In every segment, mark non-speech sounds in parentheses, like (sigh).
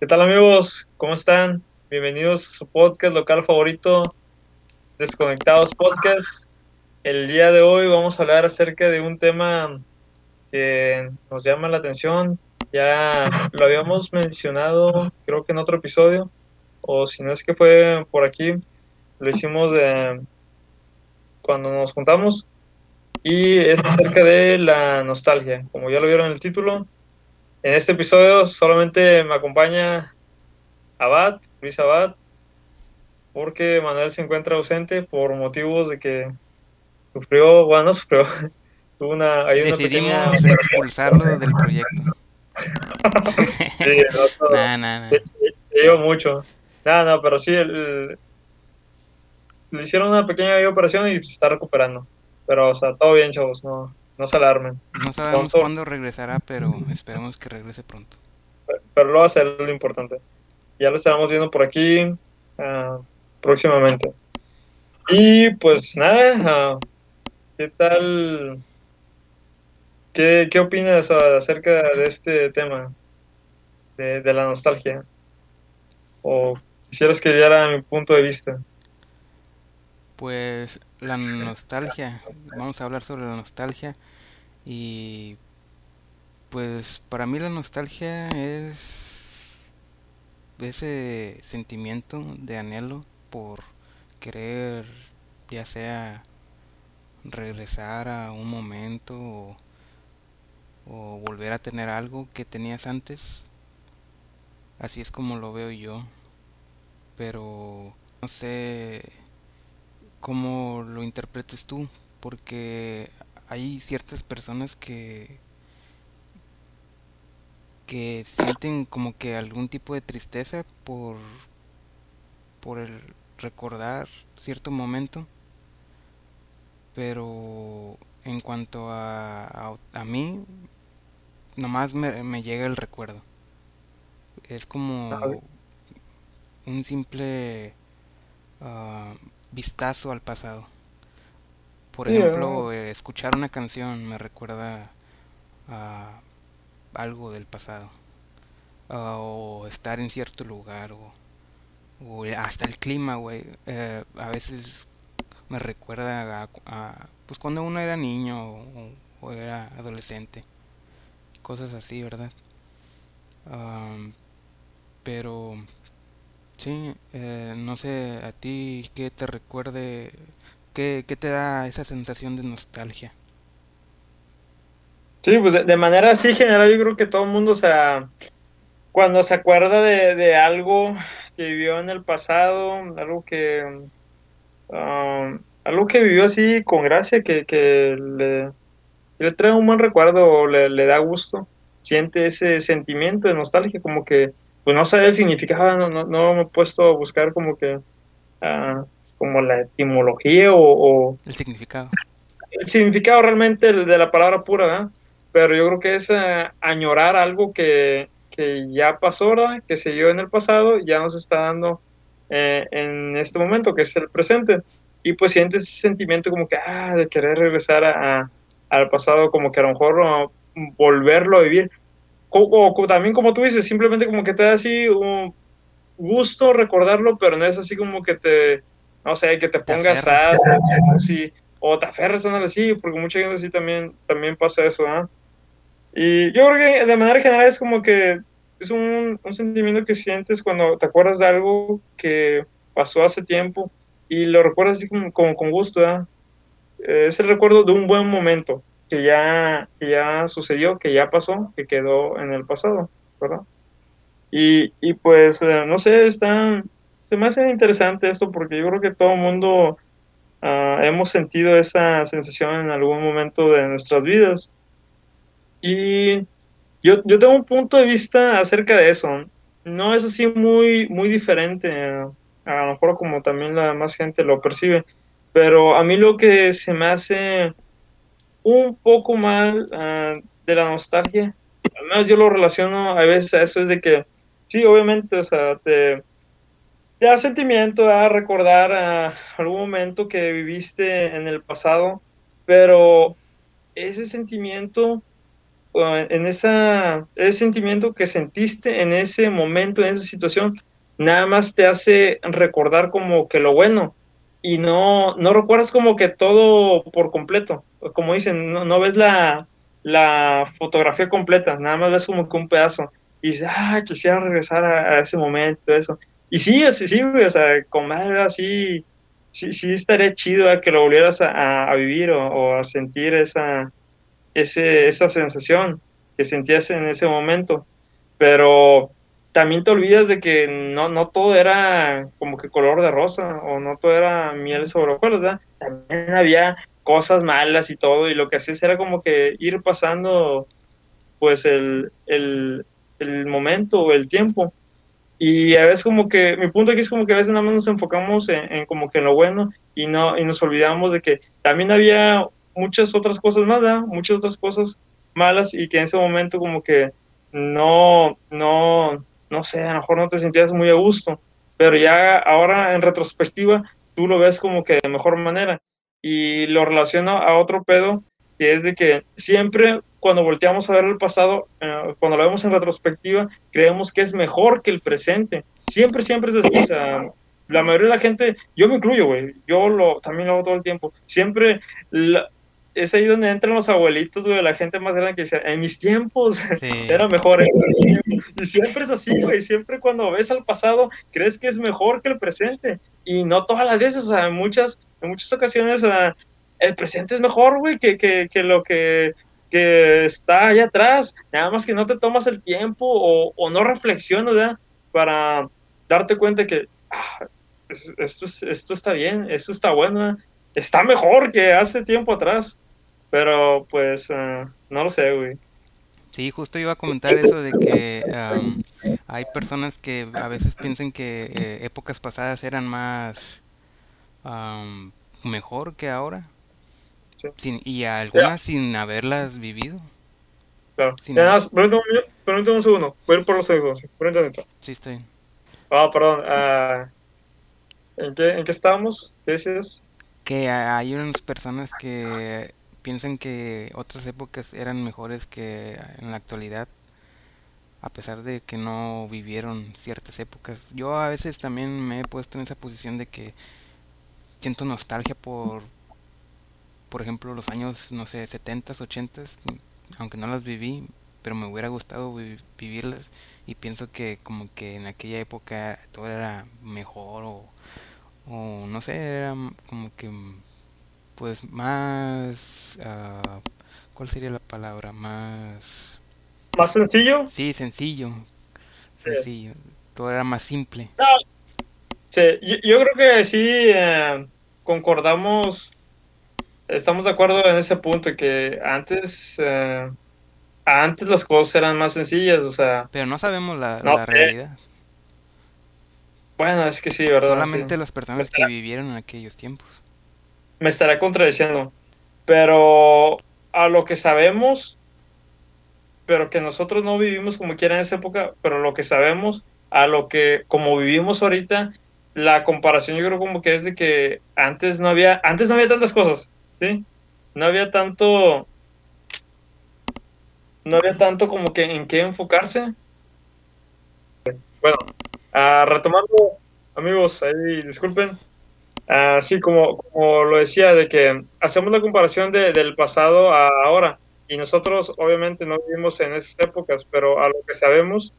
¿Qué tal amigos? ¿Cómo están? Bienvenidos a su podcast local favorito, Desconectados Podcast. El día de hoy vamos a hablar acerca de un tema que nos llama la atención. Ya lo habíamos mencionado, creo que en otro episodio, o si no es que fue por aquí, lo hicimos de cuando nos juntamos. Y es acerca de la nostalgia. Como ya lo vieron en el título, en este episodio solamente me acompaña Abad, Luis Abad, porque Manuel se encuentra ausente por motivos de que sufrió, bueno, no sufrió, (laughs) tuvo una, hay Decidimos pequeña... expulsarlo del proyecto. (laughs) Sí, no, todo. (laughs) Nah, nah, nah. Se- mucho. Nada, no, pero sí, el- le hicieron una pequeña operación y se está recuperando. Pero, o sea, todo bien, chavos, no, no se alarmen. No sabemos Pronto. cuándo regresará, pero esperemos que regrese pronto. Pero lo va a hacer lo importante. Ya lo estaremos viendo por aquí ah, próximamente. Y pues nada, ah, ¿qué tal? ¿Qué, qué opinas acerca de este tema? De, de la nostalgia. ¿O quisieras que diera mi punto de vista? Pues la nostalgia, vamos a hablar sobre la nostalgia. Y pues para mí la nostalgia es ese sentimiento de anhelo por querer ya sea regresar a un momento o, o volver a tener algo que tenías antes. Así es como lo veo yo, pero no sé cómo lo interpretes tú, porque hay ciertas personas que que sienten como que algún tipo de tristeza por por el recordar cierto momento, pero en cuanto a, a, a mí, nomás me, me llega el recuerdo. Es como un simple ah, vistazo al pasado. Por ejemplo, eh, escuchar una canción me recuerda a algo del pasado. Ah, o estar en cierto lugar. O, o hasta el clima, güey. eh, a veces me recuerda a, a, pues cuando uno era niño o, o era adolescente. Cosas así, ¿verdad? Am, pero sí, eh, no sé a ti qué te recuerde, qué, qué te da esa sensación de nostalgia. Sí, pues de, manera así general, yo creo que todo el mundo, o sea, cuando se acuerda de, de algo que vivió en el pasado, algo que, um, algo que vivió así con gracia, que, que le, le trae un buen recuerdo le, le da gusto, siente ese sentimiento de nostalgia, como que, pues no sabe el significado, no, no, no me he puesto a buscar como que, ah, como la etimología o, o El significado. el significado realmente de la palabra pura, ¿verdad? Pero yo creo que es eh, añorar algo que, que ya pasó, ¿verdad? Que se dio en el pasado, ya nos está dando eh, en este momento, que es el presente. Y pues sientes ese sentimiento como que, ah, de querer regresar a, a- al pasado, como que a lo mejor oh, volverlo a vivir. O, o- o también como tú dices, simplemente como que te da así un gusto recordarlo, pero no es así como que te, no sé, que te pongas sad, sí, o te aferras a así, porque mucha gente así también, también pasa eso. Y yo creo que de manera general es como que es un, un sentimiento que sientes cuando te acuerdas de algo que pasó hace tiempo y lo recuerdas así como, como con gusto, ¿verdad? Eh, Es el recuerdo de un buen momento que ya, que ya sucedió, que ya pasó, que quedó en el pasado, ¿verdad? Y, y pues, eh, no sé, está, se me hace interesante esto porque yo creo que todo el mundo ah, hemos sentido esa sensación en algún momento de nuestras vidas. Y yo, yo tengo un punto de vista acerca de eso. No es así muy, muy diferente, a lo mejor como también la más gente lo percibe, pero a mí lo que se me hace un poco mal ah, de la nostalgia, al menos yo lo relaciono a veces a eso, es de que, sí, obviamente, o sea, te, da sentimiento a recordar a algún momento que viviste en el pasado, pero ese sentimiento en esa, ese sentimiento que sentiste en ese momento, en esa situación, nada más te hace recordar como que lo bueno y no, no recuerdas como que todo por completo. Como dicen, no, no ves la, la fotografía completa, nada más ves como que un pedazo. Y dices, ah, quisiera regresar a, ese momento, eso. Y sí, sí, sí, o sea, comer así, sí, sí estaría chido que lo volvieras a, vivir o, o, a sentir esa, ese, esa sensación que sentías en ese momento. Pero también te olvidas de que no, no todo era como que color de rosa o no todo era miel sobre hojuelas, ¿verdad? También había cosas malas y todo y lo que hacías era como que ir pasando pues el, el, el momento o el tiempo. Y a veces como que, mi punto aquí es como que a veces nada más nos enfocamos en, en como que en lo bueno y, no, y nos olvidamos de que también había muchas otras cosas ¿verdad? Muchas otras cosas malas y que en ese momento como que no, no, no sé, a lo mejor no te sentías muy a gusto, pero ya ahora en retrospectiva tú lo ves como que de mejor manera y lo relaciono a otro pedo que es de que siempre cuando volteamos a ver el pasado, eh, cuando lo vemos en retrospectiva, creemos que es mejor que el presente. Siempre, siempre es así. O sea, la mayoría de la gente, yo me incluyo, güey, yo lo, también lo hago todo el tiempo. Siempre, es ahí donde entran los abuelitos, güey, la gente más grande que dice, en mis tiempos (laughs) sí. era mejor. Y siempre es así, güey, siempre cuando ves al pasado, crees que es mejor que el presente. Y no todas las veces, o sea, en muchas, en muchas ocasiones, uh, el presente es mejor, güey, que, que, que, lo que, que está allá atrás. Nada más que no te tomas el tiempo o, o no reflexionas, ¿verdad? Para darte cuenta que ah, esto, esto está bien, esto está bueno, ¿verdad? Está mejor que hace tiempo atrás. Pero pues uh, no lo sé, güey. Sí, justo iba a comentar eso de que um, hay personas que a veces piensan que eh, épocas pasadas eran más um, mejor que ahora. Sí. Sin, y algunas yeah. sin haberlas vivido. Claro. Sin ya, nada, permítame un segundo. Voy a ir por los segundos. Sí, está bien. Ah, oh, perdón. Uh, ¿en, qué, ¿En qué estábamos? ¿Qué dices? Que hay unas personas que piensan que otras épocas eran mejores que en la actualidad a pesar de que no vivieron ciertas épocas. Yo a veces también me he puesto en esa posición de que siento nostalgia por por ejemplo los años no sé 70s, 80s, aunque no las viví, pero me hubiera gustado vi vivirlas y pienso que como que en aquella época todo era mejor o, o no sé, era como que pues más uh, ¿cuál sería la palabra? más más sencillo sí sencillo sencillo. Todo era más simple. No. sí yo, yo, creo que sí eh, concordamos estamos de acuerdo en ese punto que antes eh, antes las cosas eran más sencillas o sea pero no sabemos la, no, la realidad bueno es que sí verdad solamente sí. las personas que vivieron en aquellos tiempos me estará contradiciendo, pero a lo que sabemos, pero que nosotros no vivimos como quiera en esa época, pero lo que sabemos, a lo que como vivimos ahorita, la comparación yo creo como que es de que antes no había, antes no había tantas cosas, ¿sí? No había tanto, no había tanto como que en qué enfocarse. Bueno, a retomando, amigos, ahí disculpen, Así uh, como, como, lo decía, de que hacemos la comparación de, del pasado a ahora. Y nosotros obviamente no vivimos en esas épocas, pero a lo que sabemos,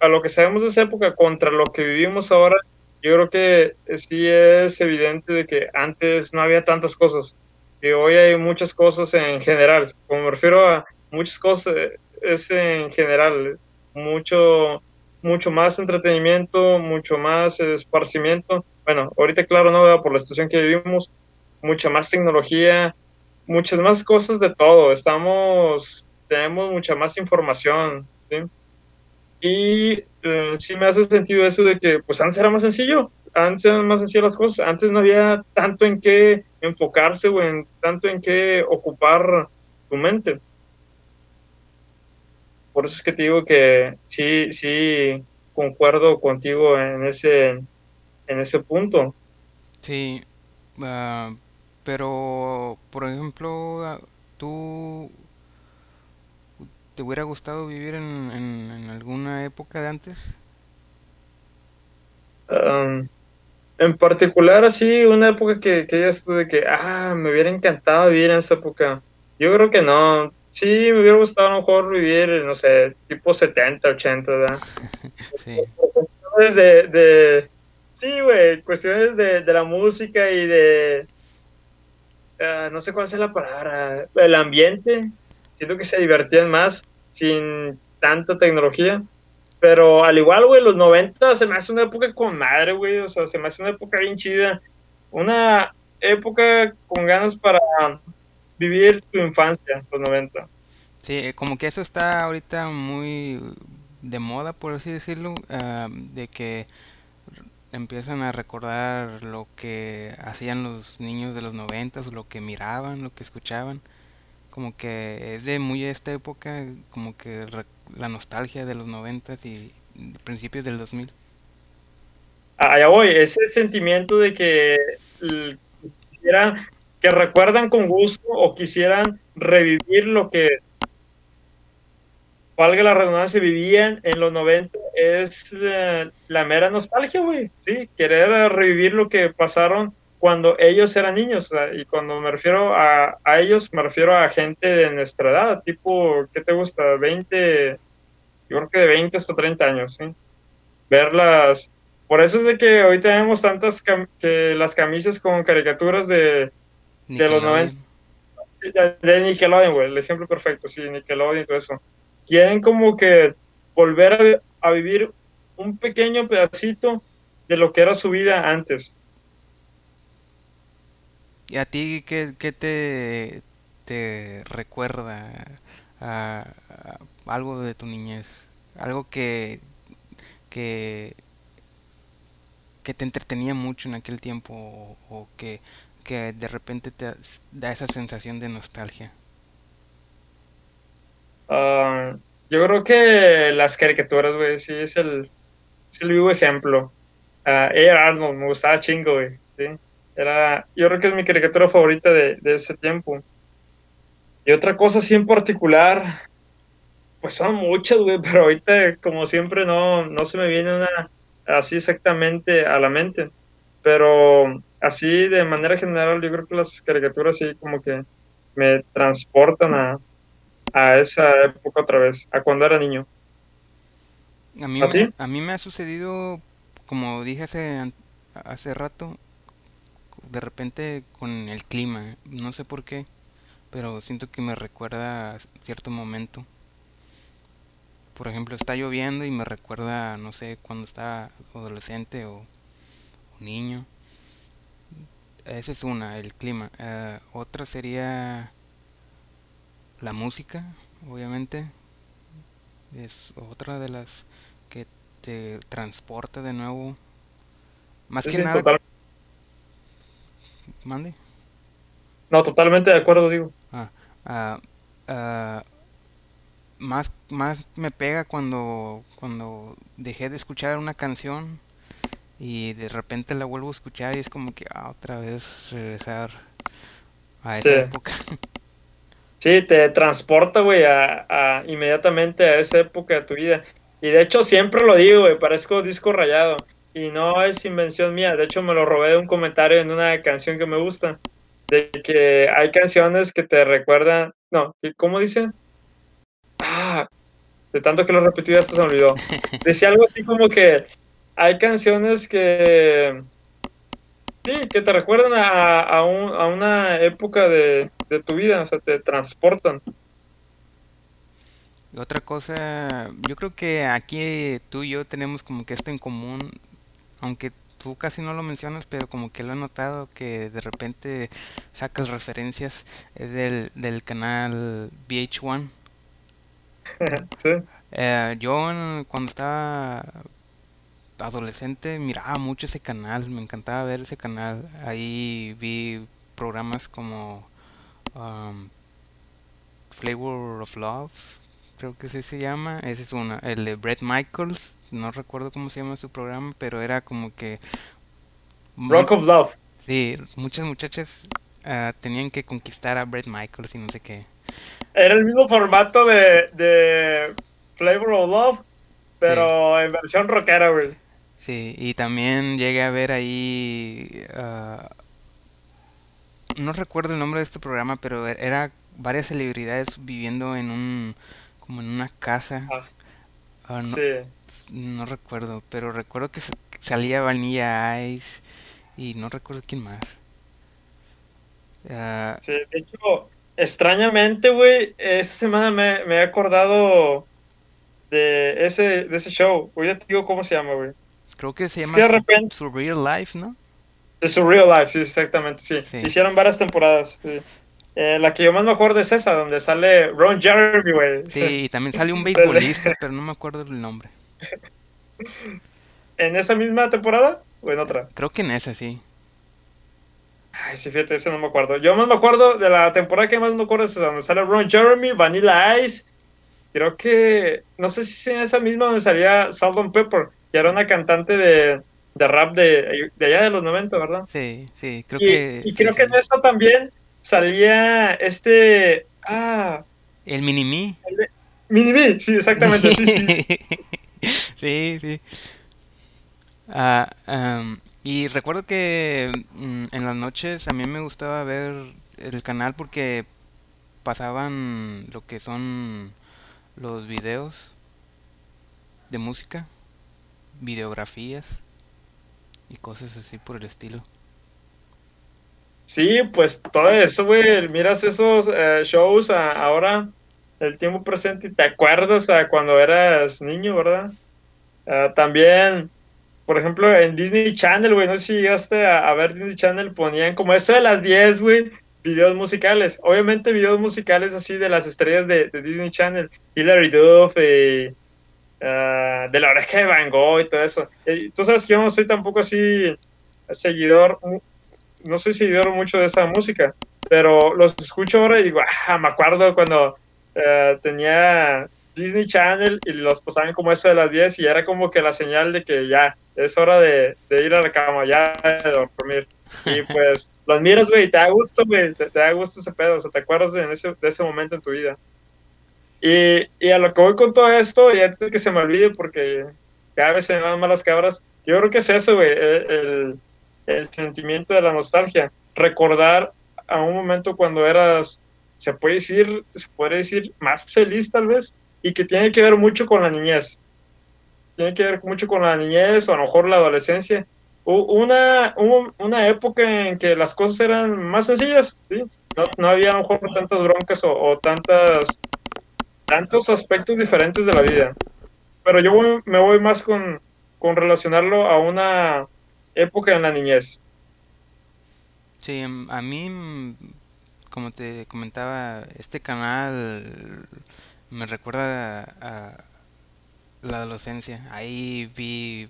a lo que sabemos de esa época contra lo que vivimos ahora, yo creo que sí es evidente de que antes no había tantas cosas. Y hoy hay muchas cosas en general. Como me refiero a muchas cosas, es en general. Mucho, mucho más entretenimiento, mucho más esparcimiento bueno, ahorita claro, no, por la situación que vivimos, mucha más tecnología, muchas más cosas de todo, estamos, tenemos mucha más información, ¿sí? Y eh, sí me hace sentido eso de que, pues antes era más sencillo, antes eran más sencillas las cosas, antes no había tanto en qué enfocarse o en tanto en qué ocupar tu mente. Por eso es que te digo que sí, sí, concuerdo contigo en ese en ese punto. Sí, uh, pero por ejemplo, tú te hubiera gustado vivir en, en, en alguna época de antes? Um, en particular, así, una época que, que ya estuve de que, ah, me hubiera encantado vivir en esa época. Yo creo que no. Sí, me hubiera gustado a lo mejor vivir, no sé, tipo 70, 80, ¿verdad? (laughs) Sí. Cuestiones de, de sí, güey, cuestiones de, de la música y de, ah, no sé cuál es la palabra, el ambiente. Siento que se divertían más sin tanta tecnología. Pero al igual, güey, los 90 se me hace una época con madre, güey. O sea, se me hace una época bien chida. Una época con ganas para vivir tu infancia, los 90. Sí, eh, como que eso está ahorita muy de moda, por así decirlo, ah, de que empiezan a recordar lo que hacían los niños de los noventas, lo que miraban, lo que escuchaban. Como que es de muy esta época, como que re- la nostalgia de los noventas y principios del 2000. Allá voy, ese sentimiento de que quisieran, que recuerdan con gusto o quisieran revivir lo que, valga la redundancia, vivían en los 90, es eh, la mera nostalgia, güey, sí, querer eh, revivir lo que pasaron cuando ellos eran niños, y cuando me refiero a, a ellos, me refiero a gente de nuestra edad, tipo, ¿qué te gusta? 20, yo creo que de 20 hasta 30 años, ¿sí? Verlas. Por eso es de que hoy tenemos tantas que las camisas con caricaturas de, de los 90, Nickelodeon. de, de Nickelodeon, güey, el ejemplo perfecto, sí, Nickelodeon y todo eso. Quieren como que volver a, vi- a vivir un pequeño pedacito de lo que era su vida antes. ¿Y a ti qué, qué te, te recuerda a, a algo de tu niñez? Algo que, que, que te entretenía mucho en aquel tiempo o, o que, que de repente te da esa sensación de nostalgia. Ah, yo creo que las caricaturas, güey, sí, es el, es el vivo ejemplo. Ah, Hey Arnold, me gustaba chingo, güey, sí. Era, yo creo que es mi caricatura favorita de, de ese tiempo. Y otra cosa así en particular, pues son muchas, güey, (laughs) pero ahorita, como siempre, no, no se me viene una así exactamente a la mente. Pero así, de manera general, yo creo que las caricaturas sí como que me transportan a, a esa época otra vez, a cuando era niño. A mí ¿A me, a mí me ha sucedido, como dije hace, hace rato, de repente con el clima, no sé por qué, pero siento que me recuerda a cierto momento. Por ejemplo, está lloviendo y me recuerda, no sé, cuando estaba adolescente o, o niño. Esa es una, el clima. Eh, otra sería la música, obviamente. Es otra de las que te transporta de nuevo. Más Sí, que sí, nada, total, mande. no, totalmente de acuerdo, digo. Ah, ah, más, más me pega cuando, cuando dejé de escuchar una canción y de repente la vuelvo a escuchar y es como que ah, otra vez regresar a Sí, esa época. (laughs) sí, te transporta, güey, a, a- inmediatamente a esa época de tu vida. Y de hecho siempre lo digo, güey, parezco disco rayado. Y no es invención mía, de hecho me lo robé de un comentario en una canción que me gusta, de que hay canciones que te recuerdan, no, ¿cómo dice? Ah, de tanto que lo repetí hasta se me olvidó. (laughs) Decía algo así como que hay canciones que, sí, que te recuerdan a, a, un- a una época de, de tu vida, o sea, te transportan. Y otra cosa, yo creo que aquí tú y yo tenemos como que esto en común, aunque tú casi no lo mencionas, pero como que lo he notado que de repente sacas referencias, es del, del canal VH1. (laughs) Sí, Eh, yo cuando estaba adolescente miraba mucho ese canal, me encantaba ver ese canal. Ahí vi programas como um, Flavor of Love, creo que ese se llama. Ese es una. El de Bret Michaels, no recuerdo cómo se llama su programa, pero era como que Rock of Love. sí, muchas muchachas ah, tenían que conquistar a Bret Michaels y no sé qué. Era el mismo formato de, de Flavor of Love, pero en versión rockera, güey. Sí, y también llegué a ver ahí... ah, no recuerdo el nombre de este programa, pero e- era varias celebridades viviendo en un... como en una casa. Ah, Ah, no, sí. no recuerdo, pero recuerdo que sa- salía Vanilla Ice y no recuerdo quién más. Sí, de hecho, extrañamente, güey, esta semana me, me he acordado de ese, de ese show. Hoy ya te digo cómo se llama, güey. Creo que se llama que de Su- repente, Surreal Life, ¿no? de su real life, sí, exactamente, sí. Sí. Hicieron varias temporadas. sí. Eh, la que yo más me acuerdo es esa, donde sale Ron Jeremy, güey. Sí, y también sale un (laughs) beisbolista, pero no me acuerdo el nombre. ¿En esa misma temporada o en otra? Creo que en esa sí. Ay, sí, fíjate, ese no me acuerdo. Yo más me acuerdo de la temporada que más me acuerdo es donde sale Ron Jeremy, Vanilla Ice. Creo que, no sé si es en esa misma donde salía Salt and Pepper, que era una cantante de, de rap de, de allá de los 90, ¿verdad? Sí, sí, creo Y, que y sí, creo que sí. en esa también salía este. Ah, El Mini-Me. Minimi, sí, exactamente, sí, sí. (laughs) Sí, sí. Ah, y recuerdo que mm, en las noches a mí me gustaba ver el canal porque pasaban lo que son los videos de música, videografías y cosas así por el estilo. Sí, pues todo eso, güey. Miras esos eh, shows ahora, el tiempo presente, y te acuerdas a cuando eras niño, ¿verdad? Ah, también, por ejemplo, en Disney Channel, güey, no sé si llegaste a, ver Disney Channel, ponían como eso de las 10, güey, videos musicales. Obviamente, videos musicales así de las estrellas de, de Disney Channel, Hilary Duff, y, ah, de la oreja de Van Gogh y todo eso. Y tú sabes que yo no soy tampoco así seguidor, no soy seguidor mucho de esa música, pero los escucho ahora y digo, ah, me acuerdo cuando eh, tenía Disney Channel y los pasaban como eso de las 10 y era como que la señal de que ya es hora de, de ir a la cama, ya de dormir. Y (laughs) pues los miras, güey, te da gusto, güey, te, te da gusto ese pedo, o sea, te acuerdas de ese, de ese momento en tu vida. Y, a lo que voy con todo esto, y antes de que se me olvide, porque cada vez se me van malas cabras, yo creo que es eso, güey, el, el- sentimiento de la nostalgia. Recordar a un momento cuando eras, se puede decir, se puede decir, más feliz tal vez, y que tiene que ver mucho con la niñez. Tiene que ver mucho con la niñez o a lo mejor la adolescencia. Una, una época en que las cosas eran más sencillas, ¿sí? No, no había a lo mejor tantas broncas o tantas, tantos aspectos diferentes de la vida. Pero yo voy- me voy más con, con relacionarlo a una época en la niñez. Sí, mm, a mí, mm, como te comentaba, este canal me recuerda a, a la adolescencia. Ahí vi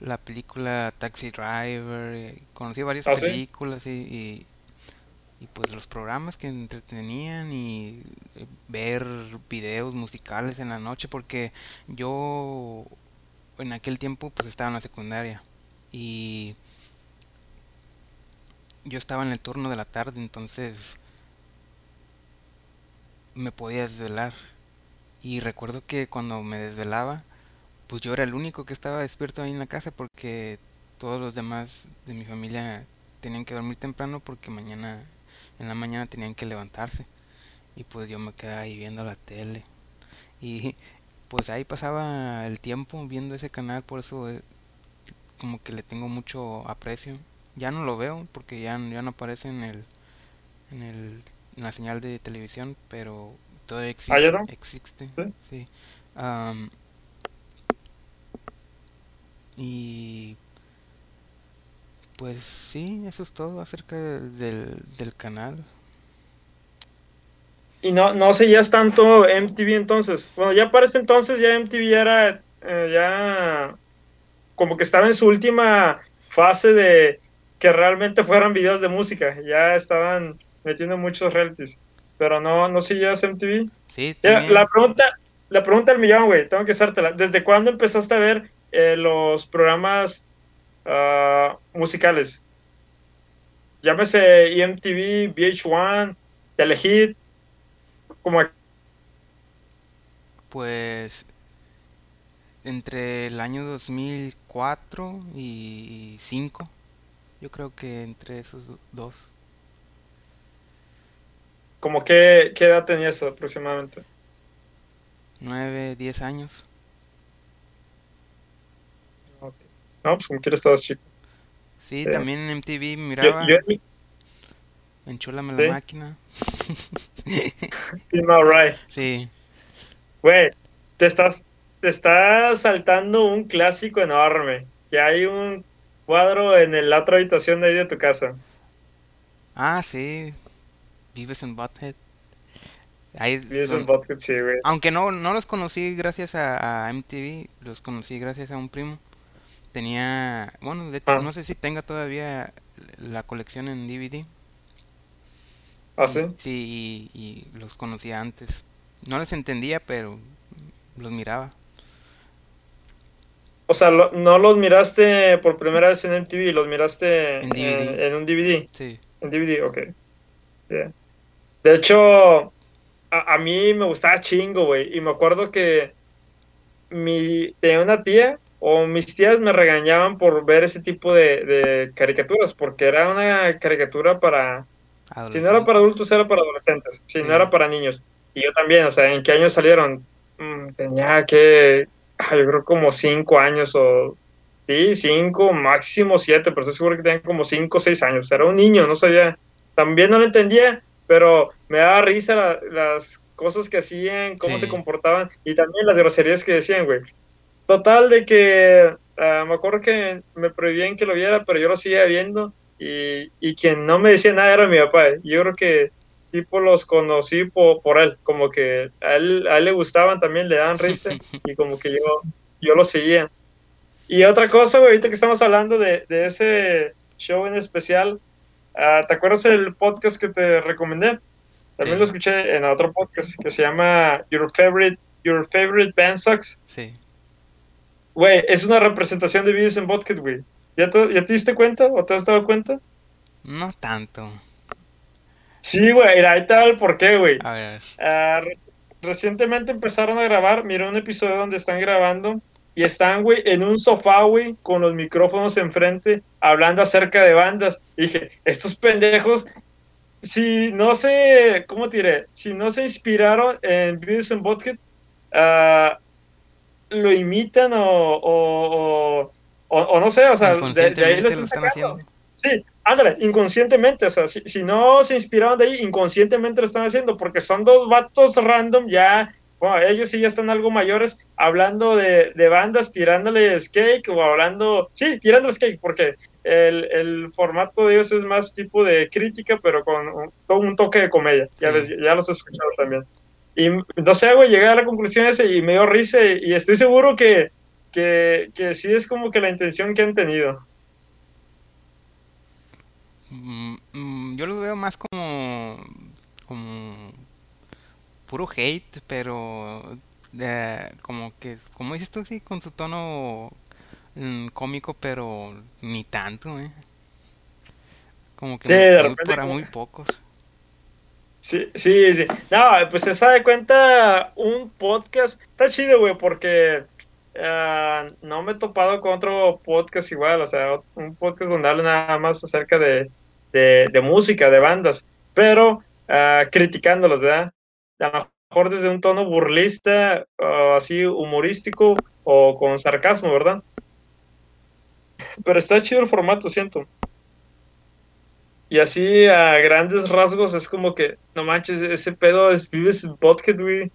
la película Taxi Driver, eh, conocí varias ¿Ah, películas y, y, pues los programas que entretenían y eh, ver videos musicales en la noche porque yo en aquel tiempo pues estaba en la secundaria y yo estaba en el turno de la tarde, entonces me podía desvelar. Y recuerdo que cuando me desvelaba, pues yo era el único que estaba despierto ahí en la casa porque todos los demás de mi familia tenían que dormir temprano porque mañana, en la mañana tenían que levantarse. Y pues yo me quedaba ahí viendo la tele. Y (laughs) pues ahí pasaba el tiempo viendo ese canal, por eso eh, como que le tengo mucho aprecio. Ya no lo veo porque ya, ya no aparece en el, en el en la señal de televisión, pero todavía ¿Ah, existe, no? existe, ¿Sí? sí. Am, y pues sí, eso es todo acerca del, del canal. Y no, no seguías tanto MTV entonces. Bueno, ya para ese entonces ya MTV era eh, ya como que estaba en su última fase de que realmente fueran videos de música. Ya estaban metiendo muchos realities. Pero no, no seguías MTV. Sí, también. la pregunta, la pregunta del millón, güey, tengo que hacértela. ¿Desde cuándo empezaste a ver eh, los programas ah, musicales? Llámese MTV, VH1, Telehit. como a- Pues entre el año 2004 y 5, yo creo que entre esos do- dos. como qué, qué edad tenías aproximadamente. 9, 10 años. Ok. No, pues como quieres estabas chico. Sí, Sí. también en MTV Yo, miraba yo mi- Enchúlame Sí. la máquina. sí, no, right. (laughs) Sí, Güey, te estás, te está saltando un clásico enorme. Que hay un cuadro en el- la otra habitación de ahí de tu casa. ah, sí, Vives en Butthead. Ahí, Vives en Vodka, sí, güey. aunque no, no los conocí gracias a, a MTV, los conocí gracias a un primo. Tenía, bueno, de- Ah. no sé si tenga todavía la colección en DVD. ¿Ah, sí? sí, y, y los conocía antes. No les entendía, pero los miraba. O sea, lo- no los miraste por primera vez en MTV, los miraste En DVD. en, en un DVD. Sí, En DVD, ok. Yeah. De hecho, a, a mí me gustaba chingo, güey. Y me acuerdo que mi, tenía una tía o mis tías me regañaban por ver ese tipo de, de caricaturas, porque era una caricatura para... Si no era para adultos, era para adolescentes. Si Sí. no era para niños. Y yo también, o sea, ¿en qué años salieron? Mm, tenía que, ah, yo creo como cinco años o... Sí, cinco, máximo siete, pero estoy seguro que tenían como cinco o seis años. Era un niño, no sabía. También no lo entendía, pero me daba risa la- las cosas que hacían, cómo se comportaban y también las groserías que decían, güey. Total de que ah, me acuerdo que me prohibían que lo viera, pero yo lo seguía viendo y, y quien no me decía nada era mi papá. Yo creo que tipo los conocí por, por él, como que a él, a él le gustaban también, le daban risa (laughs) y como que yo, yo lo seguía. Y otra cosa, güey, ahorita que estamos hablando de, de ese show en especial, ah, ¿te acuerdas el podcast que te recomendé? También Sí. lo escuché en otro podcast que se llama Your Favorite, Your Favorite Band Sucks. Sí. Güey, es una representación de Beavis en Butthead, güey. ¿Ya te, ¿Ya te diste cuenta o te has dado cuenta? No tanto. Sí, güey, ahí está el por qué, güey. A ver. Ah, reci- recientemente empezaron a grabar, miré un episodio donde están grabando y están, güey, en un sofá, güey, con los micrófonos enfrente, hablando acerca de bandas. Y dije, estos pendejos, si no se, ¿cómo te diré? Si no se inspiraron en Beavis and Butthead, ah, lo imitan o, o, o, no sé, o sea, de, de ahí lo Inconscientemente están lo están sacando. haciendo. Sí, ándale, inconscientemente, o sea, si, si no se inspiraron de ahí, inconscientemente lo están haciendo, porque son dos vatos random ya, bueno, ellos sí ya están algo mayores, hablando de, de bandas, tirándole skate o hablando, sí, tirándole skate, porque el, el formato de ellos es más tipo de crítica, pero con un, to- un toque de comedia, ya, Sí. ya los he escuchado también. Y no sé, güey, llegué a la conclusión esa y me dio risa y, y estoy seguro que, que, que sí es como que la intención que han tenido. Mm, mm, yo los veo más como, como puro hate, pero eh, como que, como dices tú, sí, con su tono mm, cómico, pero ni tanto, ¿eh? Como que Sí, muy- de repente para como- muy pocos. Sí, sí, sí. No, pues se da cuenta un podcast. Está chido, güey, porque ah, no me he topado con otro podcast igual. O sea, un podcast donde hablan nada más acerca de, de, música, de bandas, pero ah, criticándolos, ¿verdad? A lo mejor desde un tono burlista, así humorístico o con sarcasmo, ¿verdad? Pero está chido el formato, siento. Y así a grandes rasgos es como que, no manches, ese pedo es Vives Butthead, güey.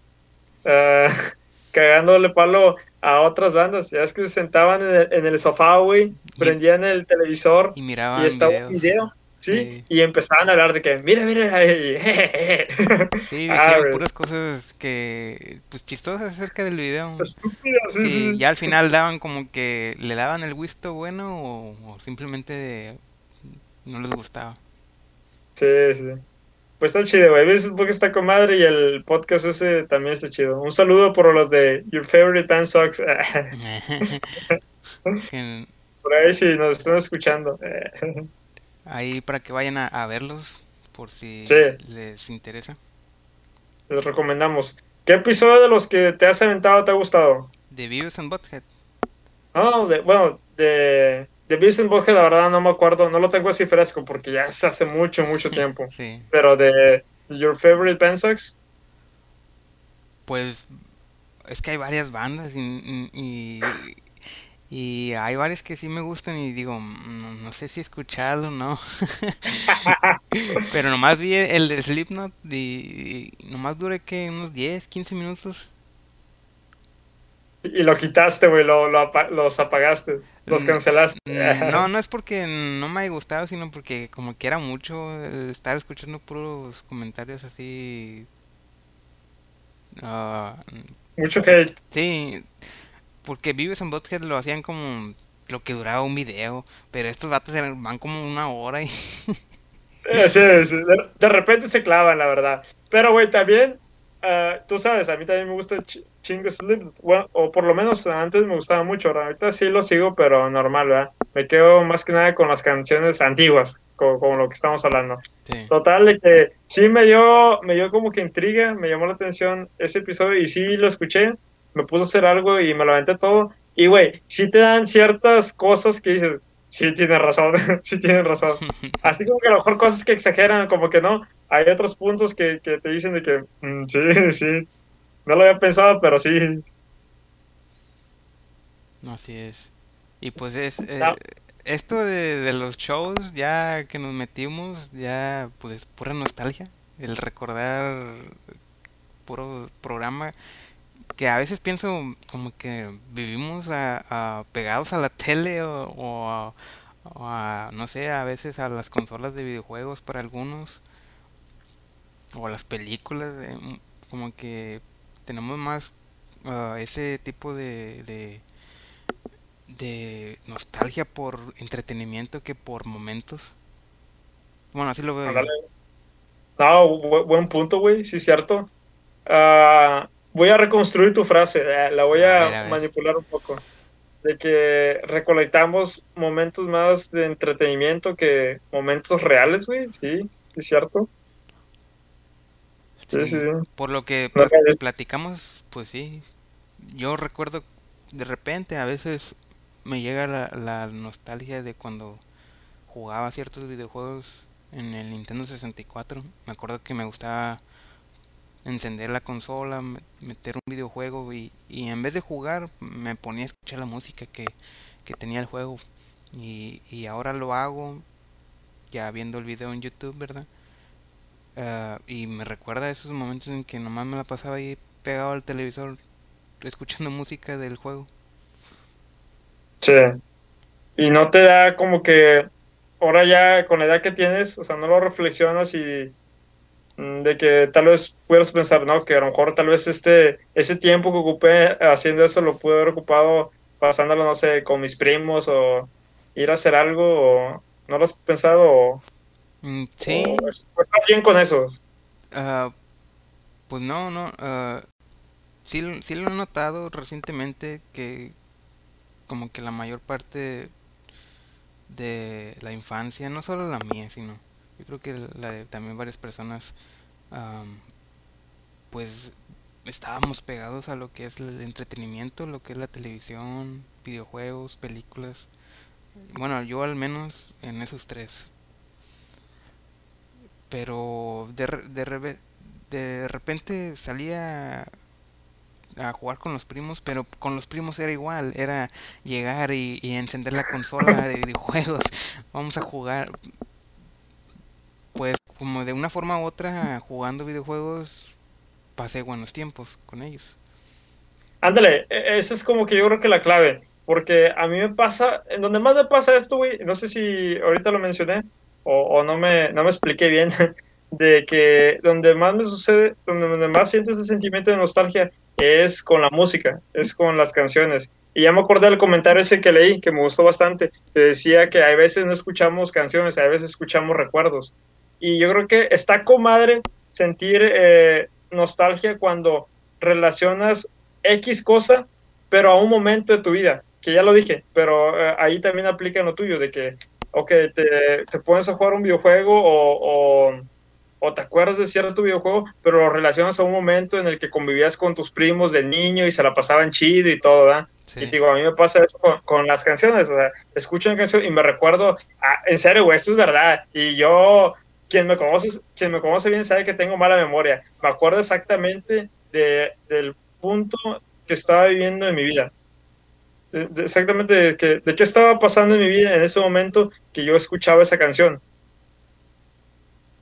Ah, (laughs) cagándole palo a otras bandas. Ya es que se sentaban en el, en el sofá, güey, Y- prendían el televisor Y y miraban estaba videos. un video, ¿sí? Sí. Y empezaban a hablar de que, mira, mira, ahí, (laughs) Sí, Ah, puras cosas que, pues chistosas acerca del video. estúpido, sí, Sí, ya al final daban como que le daban el visto bueno o, o simplemente no les gustaba. Sí, sí. Pues está chido, güey. Ves porque está con madre y el podcast ese también está chido. Un saludo por los de Your Favorite Band Sucks. (laughs) Que (laughs) por ahí si nos están escuchando. (laughs) Ahí para que vayan a, a verlos por si Sí. les interesa. les recomendamos. ¿Qué episodio de los que te has aventado te ha gustado? De Beavis and Butthead. No, de, bueno, de, de and Butthead la verdad no me acuerdo, no lo tengo así fresco porque ya es hace mucho, mucho tiempo. sí. Pero de Your Favorite Band Sucks. Pues es que hay varias bandas y, y, y hay varias que sí me gustan y digo, no, no sé si escucharlo, ¿no? (laughs) Pero nomás vi el de Slipknot y, y nomás duré que unos 10, 15 minutos. Y lo quitaste, güey, lo, lo los apagaste, los Mm, cancelaste. Mm, No, (laughs) no es porque no me haya gustado, sino porque como que era mucho el estar escuchando puros comentarios así. ah, Mucho hate. sí, porque Vives en Butthead lo hacían como lo que duraba un video, pero estos vatos van como una hora y... Eh, sí, sí, de, repente se clavan, la verdad. Pero, güey, también, ah, tú sabes, a mí también me gusta chingo Slip, bueno, o por lo menos antes me gustaba mucho, ahorita sí lo sigo, pero normal, ¿verdad? Me quedo más que nada con las canciones antiguas, como, como lo que estamos hablando. Sí. Total, de que sí me dio, me dio como que intriga, me llamó la atención ese episodio y sí lo escuché, me puse a hacer algo y me lo aventé todo. Y, güey, sí te dan ciertas cosas que dices, sí tienes razón, (laughs) sí tienes razón. (laughs) Así como que a lo mejor cosas que exageran, como que no. Hay otros puntos que, que te dicen de que, mm, sí, (laughs) sí, no lo había pensado, pero sí. Así es. Y pues es... eh, No. esto de, de los shows, ya que nos metimos, ya pues pura nostalgia. El recordar puro programa que a veces pienso como que vivimos a, a- pegados a la tele o, o a, o a, no sé, a veces a las consolas de videojuegos para algunos o a las películas, eh, como que tenemos más ah, ese tipo de, de, de nostalgia por entretenimiento que por momentos. Bueno, así lo veo yo. Ándale. No, bu- buen punto, güey, sí, cierto. Ah, voy a reconstruir tu frase, eh, la voy A a, ver, a ver. manipular un poco. De que recolectamos momentos más de entretenimiento que momentos reales, güey, sí, sí, cierto. Sí, Sí, sí. por lo que No, platicamos, pues sí. Yo recuerdo de repente, a veces me llega la, la nostalgia de cuando jugaba ciertos videojuegos en el Nintendo 64. Me acuerdo que me gustaba encender la consola, me- meter un videojuego y, y en vez de jugar me ponía a escuchar la música que, que tenía el juego. Y, y ahora lo hago ya viendo el video en YouTube, ¿verdad? Ah, y me recuerda esos momentos en que nomás me la pasaba ahí pegado al televisor escuchando (laughs) música del juego. Sí. Y no te da como que ahora ya con la edad que tienes, o sea, no lo reflexionas y mm, de que tal vez pudieras pensar, ¿no? Que a lo mejor tal vez este, ese tiempo que ocupé haciendo eso lo pude haber ocupado pasándolo, no sé, con mis primos o ir a hacer algo o no lo has pensado o, Mm, sí, o es- o estás bien con eso. ah, pues no, no. ah, sí, lo- sí lo he notado recientemente que como que la mayor parte de la infancia, no solo la mía, sino yo creo que la de también varias personas, am, pues estábamos pegados a lo que es el entretenimiento, lo que es la televisión, videojuegos, películas. Bueno, yo al menos en esos tres. Pero de, de, de repente salía a jugar con los primos, pero con los primos era igual, era llegar y, y encender la consola de videojuegos, (laughs) vamos a jugar, pues como de una forma u otra, jugando videojuegos, pasé buenos tiempos con ellos. Ándale, e- esa es como que yo creo que la clave, porque a mí me pasa, en donde más me pasa esto, güey, no sé si ahorita lo mencioné o, no, me, no me expliqué bien, (laughs) de que donde más me sucede, donde, más siento ese sentimiento de nostalgia es con la música, es con las canciones. Y ya me acordé del comentario ese que leí, que me gustó bastante, que decía que hay veces no escuchamos canciones, hay veces escuchamos recuerdos. Y yo creo que está comadre sentir eh, nostalgia cuando relacionas X cosa, pero a un momento de tu vida, que ya lo dije, pero eh, ahí también aplica lo tuyo, de que, ok, te, te pones a jugar un videojuego o, o, o te acuerdas de cierto videojuego, pero lo relacionas a un momento en el que convivías con tus primos de niño y se la pasaban chido y todo, ¿verdad? Y digo, a mí me pasa eso con, las canciones, o sea, escucho una canción y me recuerdo, ah, en serio, güey, esto es verdad, y yo, quien me conoce, quien me conoce bien sabe que tengo mala memoria, me acuerdo exactamente de, del punto que estaba viviendo en mi vida. Exactamente de, que, de qué estaba pasando en mi vida en ese momento que yo escuchaba esa canción.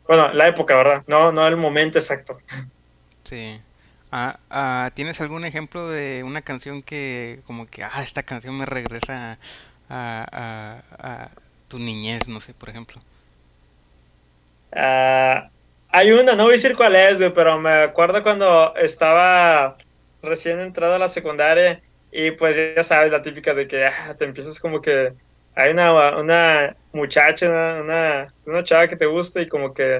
Bueno, la época, ¿verdad? No, no el momento exacto. Sí. Ah, ah, ¿Tienes algún ejemplo de una canción que como que, ah, esta canción me regresa a, a, tu niñez, no sé, por ejemplo? Ah, hay una, no voy a decir cuál es, pero me acuerdo cuando estaba recién entrado a la secundaria y pues ya sabes, la típica de que te empiezas como que hay una, una muchacha, una, una, chava que te gusta y como que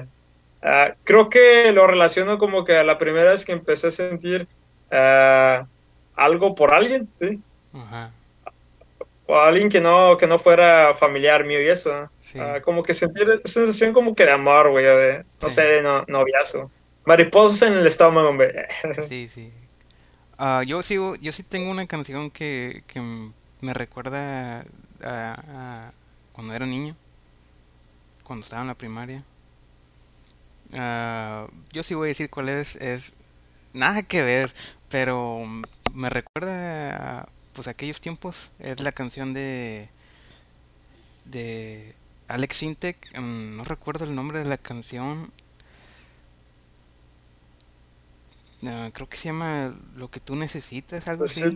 uh, creo que lo relaciono como que a la primera vez que empecé a sentir uh, algo por alguien, ¿sí? Ajá. O alguien que no, que no fuera familiar mío y eso. Sí. Uh, como que sentir esa sensación como que de amor, güey, de, no sé, de no, noviazo. Mariposas en el estómago, güey. Sí, sí. Yo, sigo, yo sí tengo una canción que, que me recuerda a, cuando era niño, cuando estaba en la primaria. Uh, yo sí voy a decir cuál es, es nada que ver, pero me recuerda a, pues aquellos tiempos, es la canción de de Alex Sintek, mm, no recuerdo el nombre de la canción, creo que se llama Lo que tú necesitas, algo así. (laughs)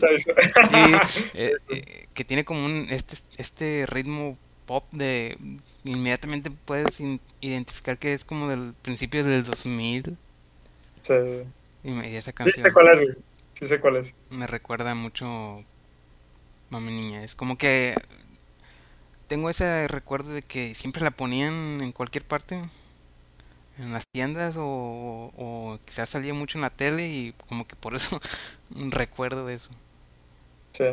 Eh, eh, que tiene como un este, este ritmo pop de inmediatamente puedes identificar que es como del principio del 2000. Sí. Y, esa canción. Sí sé cuál es, Sí sé cuál es. Me recuerda mucho Mami Niña. Es como que tengo ese recuerdo de que siempre la ponían en cualquier parte en las tiendas o, o quizás salía mucho en la tele y como que por eso (laughs) recuerdo eso. Sí.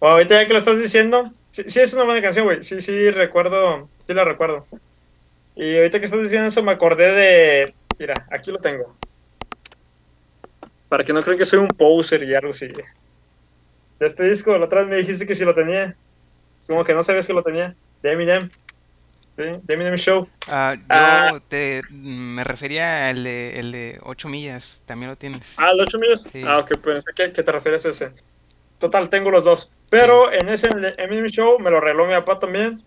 Bueno, ahorita ya que lo estás diciendo, sí, es una buena canción, güey. Sí, sí, recuerdo, sí la recuerdo. Y ahorita que estás diciendo eso me acordé de... Mira, aquí lo tengo. Para que no crean que soy un poser y algo así. De este disco, la otra vez me dijiste que si lo tenía. Como que no sabías que lo tenía. De Eminem. De Eminem Show. Ah, yo ah. te, me refería al de, el de 8 millas, también lo tienes. Ah, el 8 millas. Ah, ok, pues ¿qué, ¿qué te refieres a ese? Total, tengo los dos. Pero en ese Eminem Show me lo regaló mi papá también.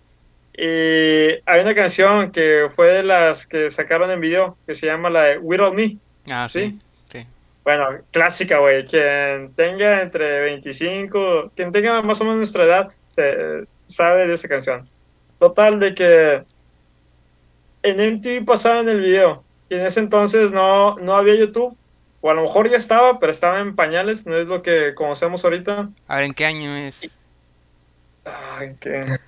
Y hay una canción que fue de las que sacaron en video que se llama la de All Me. Ah, sí. sí. Bueno, clásica, güey. Quien tenga entre 25, quien tenga más o menos nuestra edad, eh, sabe de esa canción. Total, de que en MTV pasaba en el video. Y en ese entonces no, no había YouTube. O a lo mejor ya estaba, pero estaba en pañales. No es lo que conocemos ahorita. A ver, ¿en qué año es? Ay, ¿qué?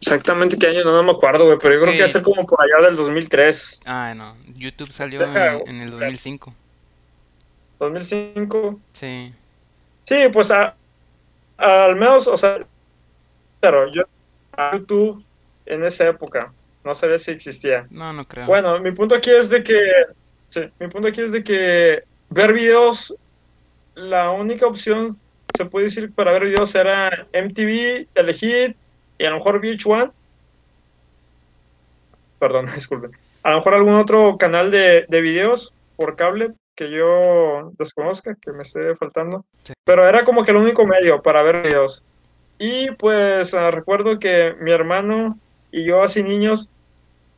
Exactamente qué año, no, me acuerdo, güey. Pero yo creo que hace como por allá del 2003. Ah, no. YouTube salió (laughs) en, el 2005. ¿2005? Sí. Sí, pues al menos, o sea, pero yo YouTube en esa época. No sabía si existía. No, no creo. Bueno, mi punto aquí es de que. mi punto aquí es de que ver videos, la única opción, se puede decir, para ver videos era MTV, Telehit y a lo mejor VH1. Perdón, (laughs) disculpen. A lo mejor algún otro canal de, de videos por cable que yo desconozca, que me esté faltando. Pero era como que el único medio para ver videos. Y pues ah, recuerdo que mi hermano y yo, así niños,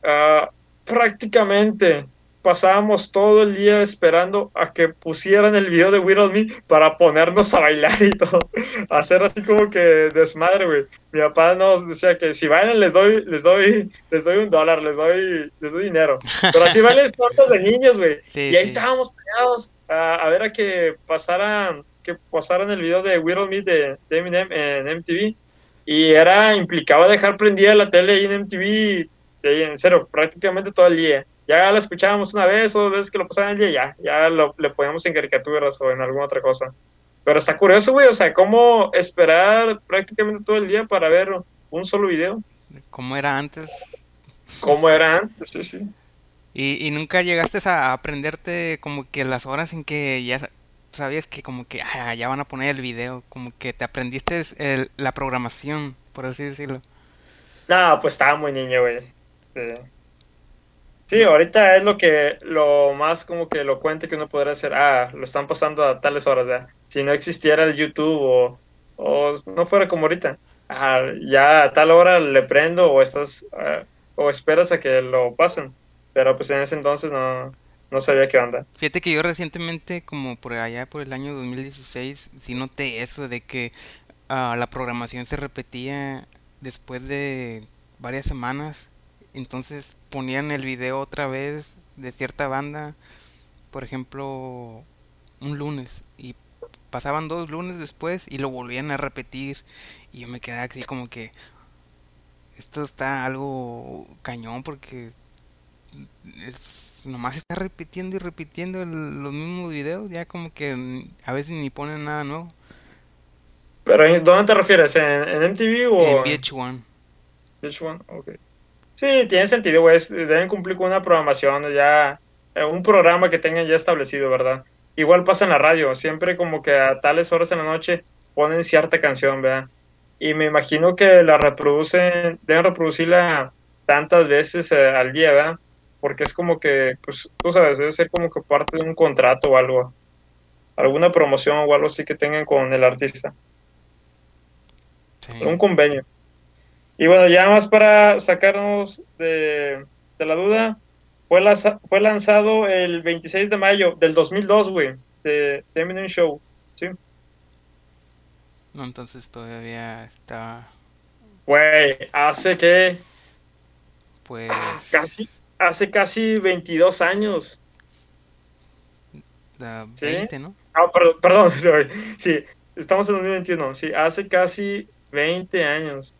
ah, prácticamente pasábamos todo el día esperando a que pusieran el video de Will Me para ponernos a bailar y todo. (laughs) Hacer así como que desmadre, güey. Mi papá nos decía que si bailan les doy, les doy, les doy un dólar, les doy, les doy dinero. Pero así bailes tortas de niños, güey. (laughs) y ahí estábamos pegados a, a, ver a que pasaran que pasaron el video de Will Me de, Eminem en MTV y era implicaba dejar prendida la tele ahí en MTV en cero prácticamente todo el día. Ya la escuchábamos una vez o dos veces que lo pasaban el día ya ya lo, le poníamos en caricaturas o en alguna otra cosa. Pero está curioso güey o sea cómo esperar prácticamente todo el día para ver un solo video. Cómo era antes. Cómo era antes sí sí. ¿Y, y nunca llegaste a aprenderte como que las horas en que ya sabías que como que ah, ya van a poner el video, como que te aprendiste el- la programación, por así decirlo? No, pues estaba muy niño, güey. Sí. Ahorita es lo que, lo más como que elocuente que uno podría hacer. Ah, lo están pasando a tales horas, ¿verdad? Si no existiera el YouTube o, o no fuera como ahorita. Ah, ya a tal hora le prendo o estás, ah, o esperas a que lo pasen. Pero pues en ese entonces no, no sabía qué onda. Fíjate que yo recientemente, como por allá por el año 2016, sí noté eso de que ah, la programación se repetía después de varias semanas. Entonces ponían el video otra vez de cierta banda, por ejemplo, un lunes, y pasaban dos lunes después y lo volvían a repetir. Y yo me quedaba así como que esto está algo cañón porque es, nomás está repitiendo y repitiendo el- los mismos videos, ya como que a veces ni ponen nada nuevo. Pero ¿en- ¿dónde te refieres? ¿En, en MTV o en VH1. VH1? Ok. Sí, tiene sentido, güey. Deben cumplir con una programación ya, eh, un programa que tengan ya establecido, ¿verdad? Igual pasa en la radio, siempre como que a tales horas en la noche ponen cierta canción, ¿verdad? Y me imagino que la reproducen, deben reproducirla tantas veces eh, al día, ¿verdad? Porque es como que, pues, tú sabes, debe ser como que parte de un contrato o algo, alguna promoción o algo así que tengan con el artista, un Sí. convenio. Y bueno, ya más para sacarnos de, de la duda, fue, lanza- fue lanzado el 26 de mayo del 2002, güey, de, de Eminem Show, ¿sí? No, entonces todavía está, Güey, hace que, ah, casi, pues, hace casi 22 años, da ¿sí? 20, ¿no? Ah, perdón, perdón, (laughs) sorry. sí, estamos en 2021, sí, hace casi 20 años,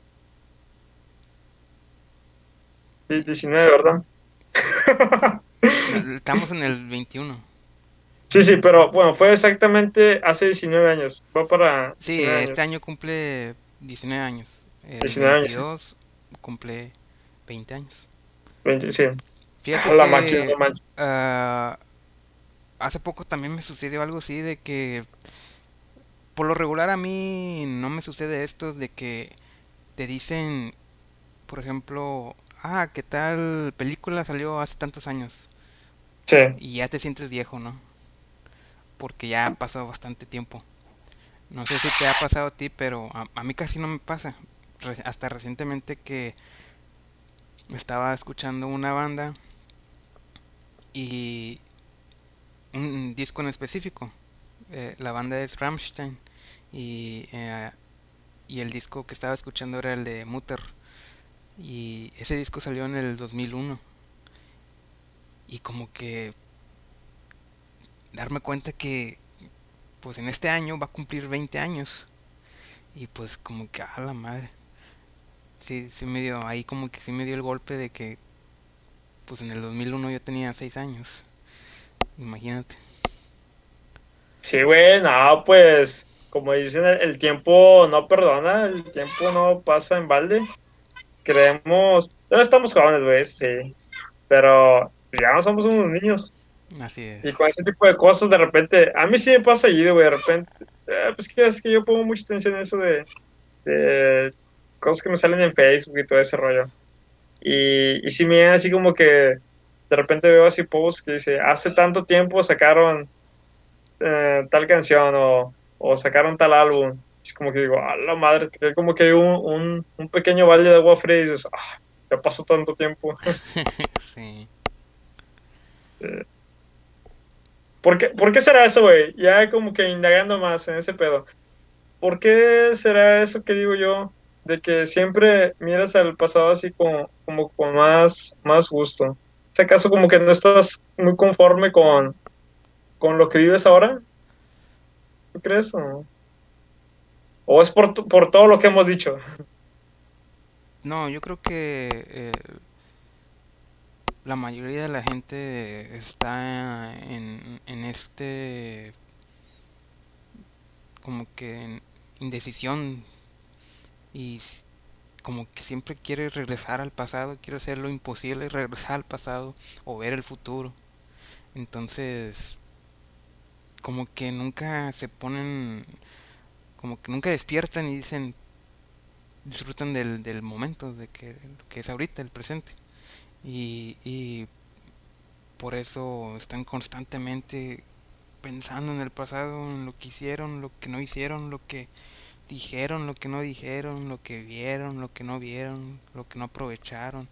sí, 19, ¿verdad? (laughs) Estamos en el 21. Sí, sí, pero bueno, fue exactamente hace 19 años, fue para Sí, 19 este años, año cumple 19 años. El 19 años, sí. 22 cumple 20 años. 20, sí. Fíjate La máquina, que ah, hace poco también me sucedió algo así de que por lo regular a mí no me sucede esto de que te dicen, por ejemplo, ah, ¿qué tal película salió hace tantos años? Sí, Y ya te sientes viejo, ¿no? Porque ya ha pasado bastante tiempo. No sé si te ha pasado a ti, pero a, a mí casi no me pasa. Re- hasta recientemente que estaba escuchando una banda y un disco en específico. Eh, la banda es Rammstein y, eh, y el disco que estaba escuchando era el de Mutter. Y ese disco salió en el 2001. Y como que darme cuenta que pues en este año va a cumplir 20 años. Y pues como que a la madre. Sí, sí me dio, ahí como que sí me dio el golpe de que pues en el 2001 yo tenía 6 años. Imagínate. sí, güey, no, pues, como dicen, el, tiempo no perdona, el tiempo no pasa en balde. Creemos, no estamos jóvenes, güey, sí, pero ya no somos unos niños. Así Y es. con ese tipo de cosas, de repente, a mí sí me pasa seguido, güey, de repente, eh, pues que es que yo pongo mucha atención en eso de, de cosas que me salen en Facebook y todo ese rollo. Y, y sí me da así como que de repente veo así posts que dice, hace tanto tiempo sacaron eh, tal canción o, o sacaron tal álbum. Es como que digo, a la madre, como que hay un, un, un pequeño valle de agua fría y dices, ah, ya pasó tanto tiempo. (laughs) (laughs) Sí. Eh, ¿Por qué, por qué será eso, güey? Ya como que indagando más en ese pedo. ¿Por qué será eso que digo yo? De que siempre miras al pasado así como, como con más, más gusto. ¿Es acaso como que no estás muy conforme con, con lo que vives ahora? ¿Tú crees? ¿O, o es por, por todo lo que hemos dicho? No, yo creo que eh, la mayoría de la gente está en, en este como que en indecisión y como que siempre quiere regresar al pasado, quiere hacer lo imposible, regresar al pasado o ver el futuro. Entonces, como que nunca se ponen, como que nunca despiertan y dicen, disfrutan del, del momento, de que, que es ahorita, el presente. Y, y por eso están constantemente pensando en el pasado, en lo que hicieron, lo que no hicieron, lo que dijeron, lo que no dijeron, lo que vieron, lo que no vieron, lo que no aprovecharon.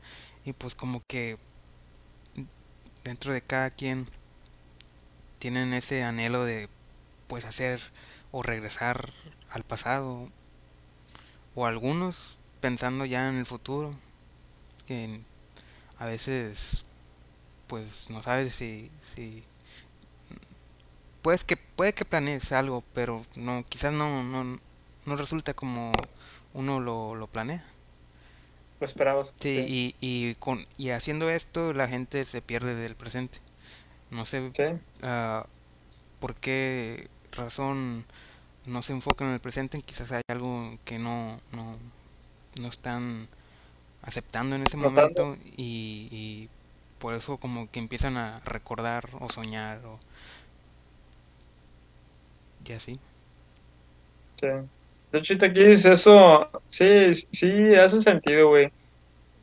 Y pues como que dentro de cada quien tienen ese anhelo de pues hacer o regresar al pasado o algunos pensando ya en el futuro que a veces pues no sabes si si puedes que puede que planees algo pero no quizás no no, no resulta como uno lo, lo planea Lo esperabas. sí, Y, y con y haciendo esto la gente se pierde del presente no sé Sí. ah, por qué razón no se enfocan en el presente quizás hay algo que no no, no están aceptando en ese Notando. momento y, y por eso como que empiezan a recordar o soñar o y así. Sí. De hecho, aquí dices eso, sí, sí, hace sentido, güey.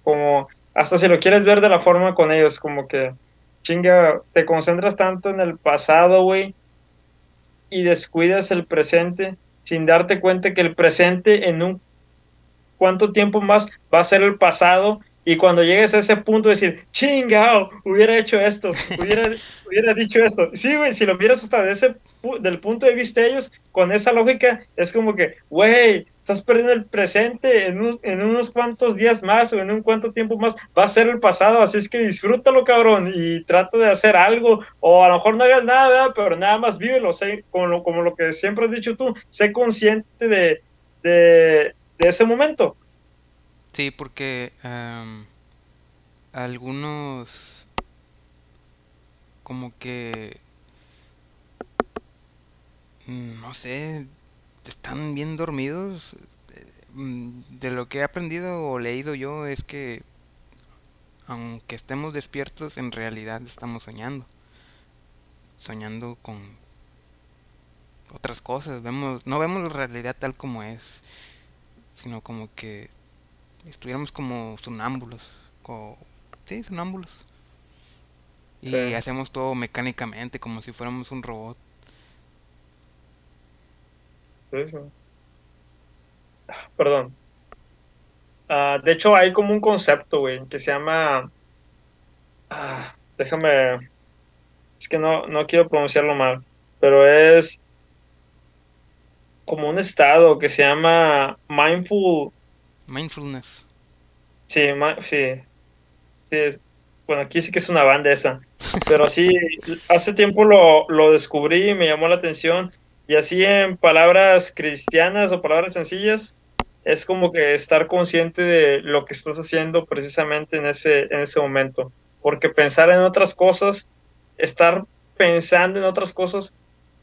Como, hasta si lo quieres ver de la forma con ellos, como que, chinga, te concentras tanto en el pasado, güey, y descuidas el presente sin darte cuenta que el presente en un cuánto tiempo más va a ser el pasado y cuando llegues a ese punto decir, chingao, hubiera hecho esto, hubiera, (laughs) hubiera dicho esto. Sí, güey, si lo miras hasta de ese, del punto de vista de ellos, con esa lógica, es como que, güey, estás perdiendo el presente en, unos- en unos cuantos días más o en un cuanto tiempo más va a ser el pasado, así es que disfrútalo, cabrón, y trata de hacer algo, o a lo mejor no hagas nada, ¿verdad? pero nada más vívelo, sé, como, lo, como lo que siempre has dicho tú, sé consciente de, de, de ese momento. Sí, porque am, algunos como que no sé, están bien dormidos. Eh, De lo que he aprendido o leído yo es que aunque estemos despiertos, en realidad estamos soñando, soñando con otras cosas. Vemos, no vemos la realidad tal como es, sino como que estuviéramos como sonámbulos, sí, sonámbulos. Y Sí. hacemos todo mecánicamente, como si fuéramos un robot. Sí, sí. Perdón. Ah, de hecho, hay como un concepto, güey, que se llama. ah, déjame. Es que no, no quiero pronunciarlo mal, pero es como un estado que se llama mindful. Mindfulness. Sí, sí, Bueno, aquí sí que es una banda esa. Pero sí, hace tiempo lo, lo descubrí y me llamó la atención. Y así en palabras cristianas o palabras sencillas, es como que estar consciente de lo que estás haciendo precisamente en ese, en ese momento. Porque pensar en otras cosas, estar pensando en otras cosas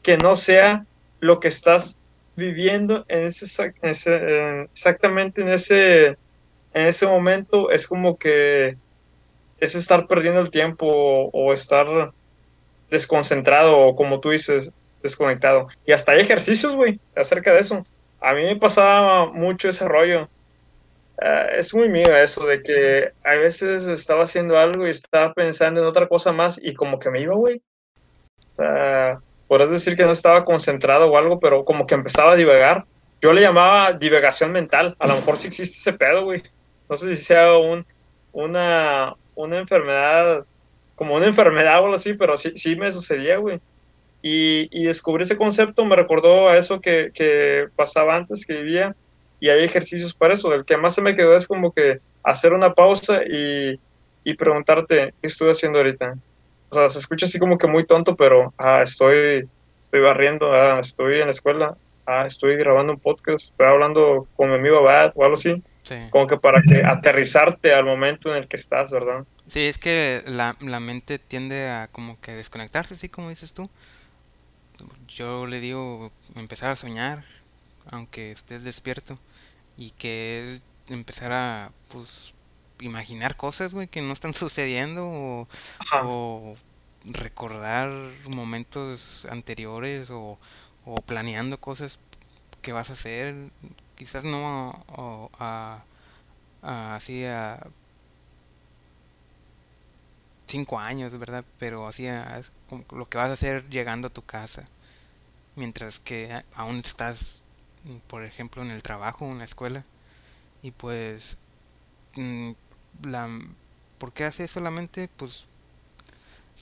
que no sea lo que estás viviendo en ese, ese- en- exactamente en ese, en ese momento, es como que es estar perdiendo el tiempo o, estar desconcentrado o como tú dices, desconectado. Y hasta hay ejercicios, güey, acerca de eso. A mí me pasaba mucho ese rollo. Ah, es muy mío eso de que a veces estaba haciendo algo y estaba pensando en otra cosa más y como que me iba, güey. Sea, podrás decir que no estaba concentrado o algo, pero como que empezaba a divagar. Yo le llamaba divagación mental. A lo mejor sí existe ese pedo, güey. No sé si sea un, una, una enfermedad, como una enfermedad o algo así, pero sí, sí me sucedía, güey. Y, y descubrí ese concepto, me recordó a eso que, que pasaba antes, que vivía, y hay ejercicios para eso. El que más se me quedó es como que hacer una pausa y, y preguntarte, ¿qué estoy haciendo ahorita? O sea, se escucha así como que muy tonto, pero ah, estoy, estoy barriendo, ah, estoy en la escuela, ah, estoy grabando un podcast, estoy hablando con mi amigo Abad o algo así, Sí. como que para que aterrizarte al momento en el que estás, ¿verdad? Sí, es que la, la mente tiende a como que desconectarse, así como dices tú. Yo le digo empezar a soñar, aunque estés despierto, y que es empezar a, pues, imaginar cosas, güey, que no están (laughs) sucediendo o, o recordar momentos anteriores o, o, planeando cosas que vas a hacer. Quizás no a, así a cinco años, ¿verdad? Pero así es lo que vas a hacer llegando a tu casa. Mientras que aún estás, por ejemplo, en el trabajo, en la escuela. Y pues, mm, la, ¿por qué hace solamente? Pues,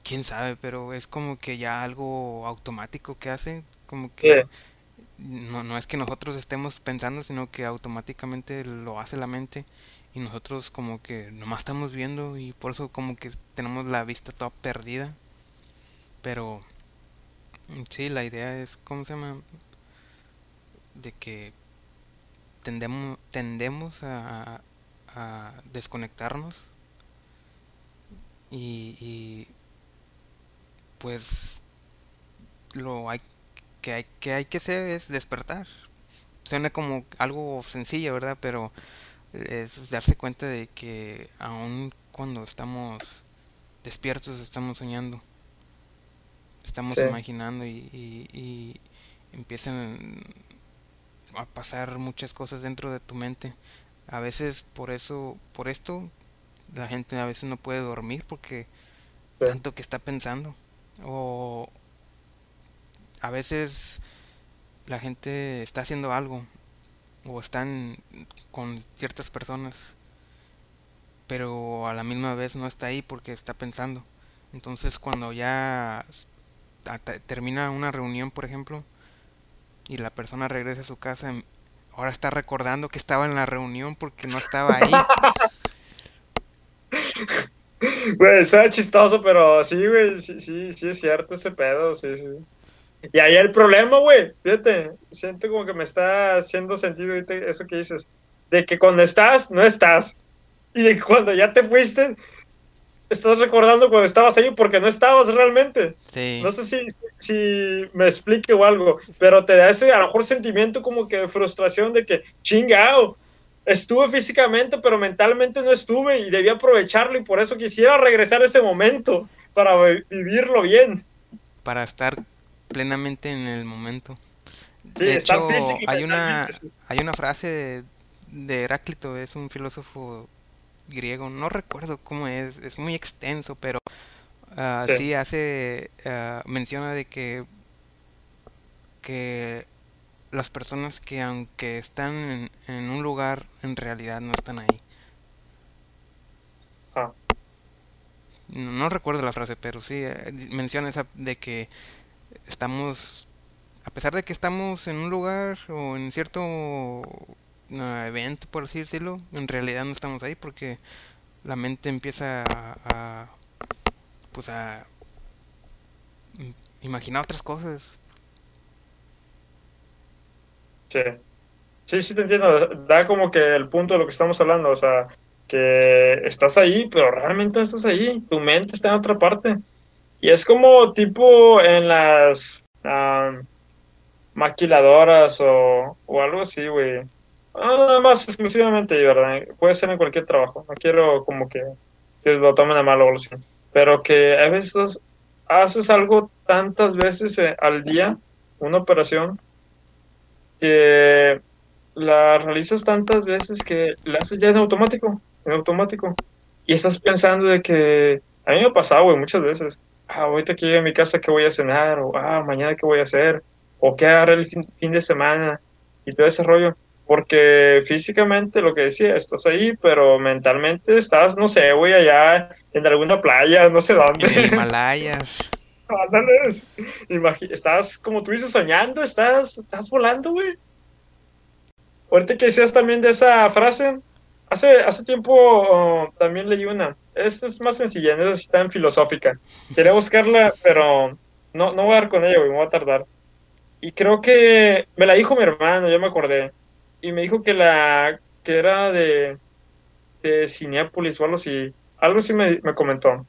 quién sabe, pero es como que ya algo automático que hace. Como que no, no es que nosotros estemos pensando, sino que automáticamente lo hace la mente y nosotros como que nomás estamos viendo y por eso como que tenemos la vista toda perdida. Pero sí, la idea es, ¿cómo se llama? De que tendemos, tendemos a, a desconectarnos y, y pues lo hay que hay que hay que hacer es despertar. Suena como algo sencillo verdad pero es darse cuenta de que aun cuando estamos despiertos estamos soñando, estamos imaginando y, y, empiezan a pasar muchas cosas dentro de tu mente. A veces por eso, por esto, la gente a veces no puede dormir porque tanto que está pensando. O a veces la gente está haciendo algo o están con ciertas personas, pero a la misma vez no está ahí porque está pensando. Entonces cuando ya termina una reunión, por ejemplo, y la persona regresa a su casa, ahora está recordando que estaba en la reunión porque no estaba ahí. (laughs) Güey, está chistoso, pero sí, güey, sí, sí, sí es cierto ese pedo, sí, sí. Y ahí el problema, güey, fíjate, siento como que me está haciendo sentido eso que dices, de que cuando estás, no estás. Y de que cuando ya te fuiste, estás recordando cuando estabas ahí porque no estabas realmente. No sé si, si, me explique o algo, pero te da ese a lo mejor sentimiento como que de frustración de que, chingao, estuve físicamente, pero mentalmente no estuve y debía aprovecharlo y por eso quisiera regresar a ese momento para vivirlo bien. Para estar plenamente en el momento. de hecho, hay una, hay una frase de, Heráclito, es un filósofo griego, no recuerdo cómo es, es muy extenso, pero uh, sí. hace, uh, menciona de que, que las personas que aunque están en, un lugar, en realidad no están ahí. Ah. No, recuerdo la frase, pero sí eh, menciona esa de que estamos, a pesar de que estamos en un lugar o en cierto evento, por así decirlo, en realidad no estamos ahí porque la mente empieza a, pues a imaginar otras cosas. Sí. Sí, sí te entiendo. Da como que el punto de lo que estamos hablando, o sea, que estás ahí, pero realmente no estás ahí. Tu mente está en otra parte. Y es como tipo en las maquiladoras o, o, algo así, güey. Nada más exclusivamente, ¿verdad? Puede ser en cualquier trabajo. No quiero como que, que lo tomen a mal o algo así. Pero que a veces haces algo tantas veces eh, al día, una operación, que la realizas tantas veces que la haces ya en automático, en automático. Y estás pensando de que, a mí me ha pasado, muchas veces ah, ahorita que llegue a mi casa, ¿qué voy a cenar? O, ah, mañana, ¿qué voy a hacer? O, ¿qué haré el fin, de semana? Y todo ese rollo. Porque físicamente, lo que decía, estás ahí, pero mentalmente estás, no sé, güey, allá en alguna playa, no sé dónde. En (laughs) Himalayas. estás, como tú dices, soñando, estás, estás volando, güey. Ahorita que decías también de esa frase, hace, hace tiempo oh, también leí una esta es más sencilla, esa está en filosófica. Quería buscarla, pero no, no voy a dar con ella, güey, me voy a tardar. Y creo que me la dijo mi hermano, ya me acordé. Y me dijo que la que era de, de Cineápolis o algo así. Algo así me, me comentó.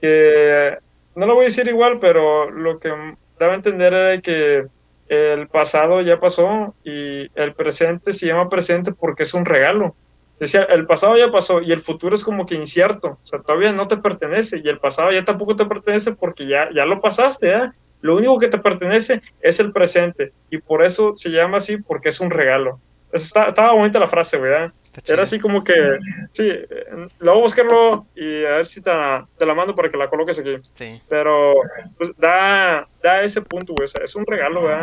Que no lo voy a decir igual, pero lo que daba a entender era que el pasado ya pasó y el presente se llama presente porque es un regalo. Decía, el pasado ya pasó y el futuro es como que incierto, o sea, todavía no te pertenece y el pasado ya tampoco te pertenece porque ya, ya lo pasaste, ¿eh? Lo único que te pertenece es el presente y por eso se llama así porque es un regalo. Está, estaba bonita la frase, güey. ¿eh? Era así como que, sí, la voy a buscarlo y a ver si te, te la mando para que la coloques aquí. Sí. Pero pues, da, da ese punto, güey. O sea, es un regalo, güey.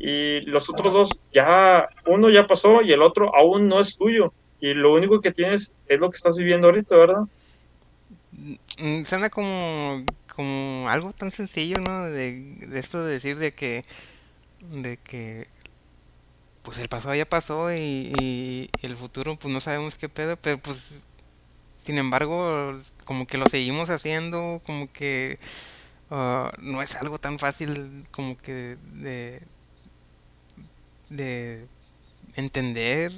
Y los otros dos, ya, uno ya pasó y el otro aún no es tuyo. Y lo único que tienes es lo que estás viviendo ahorita, ¿verdad? Mm, Suena como, como algo tan sencillo, ¿no? De, esto de decir de que, de que, pues el pasado ya pasó y, y el futuro, pues no sabemos qué pedo, pero pues, sin embargo, como que lo seguimos haciendo, como que ah, no es algo tan fácil como que de, de entender,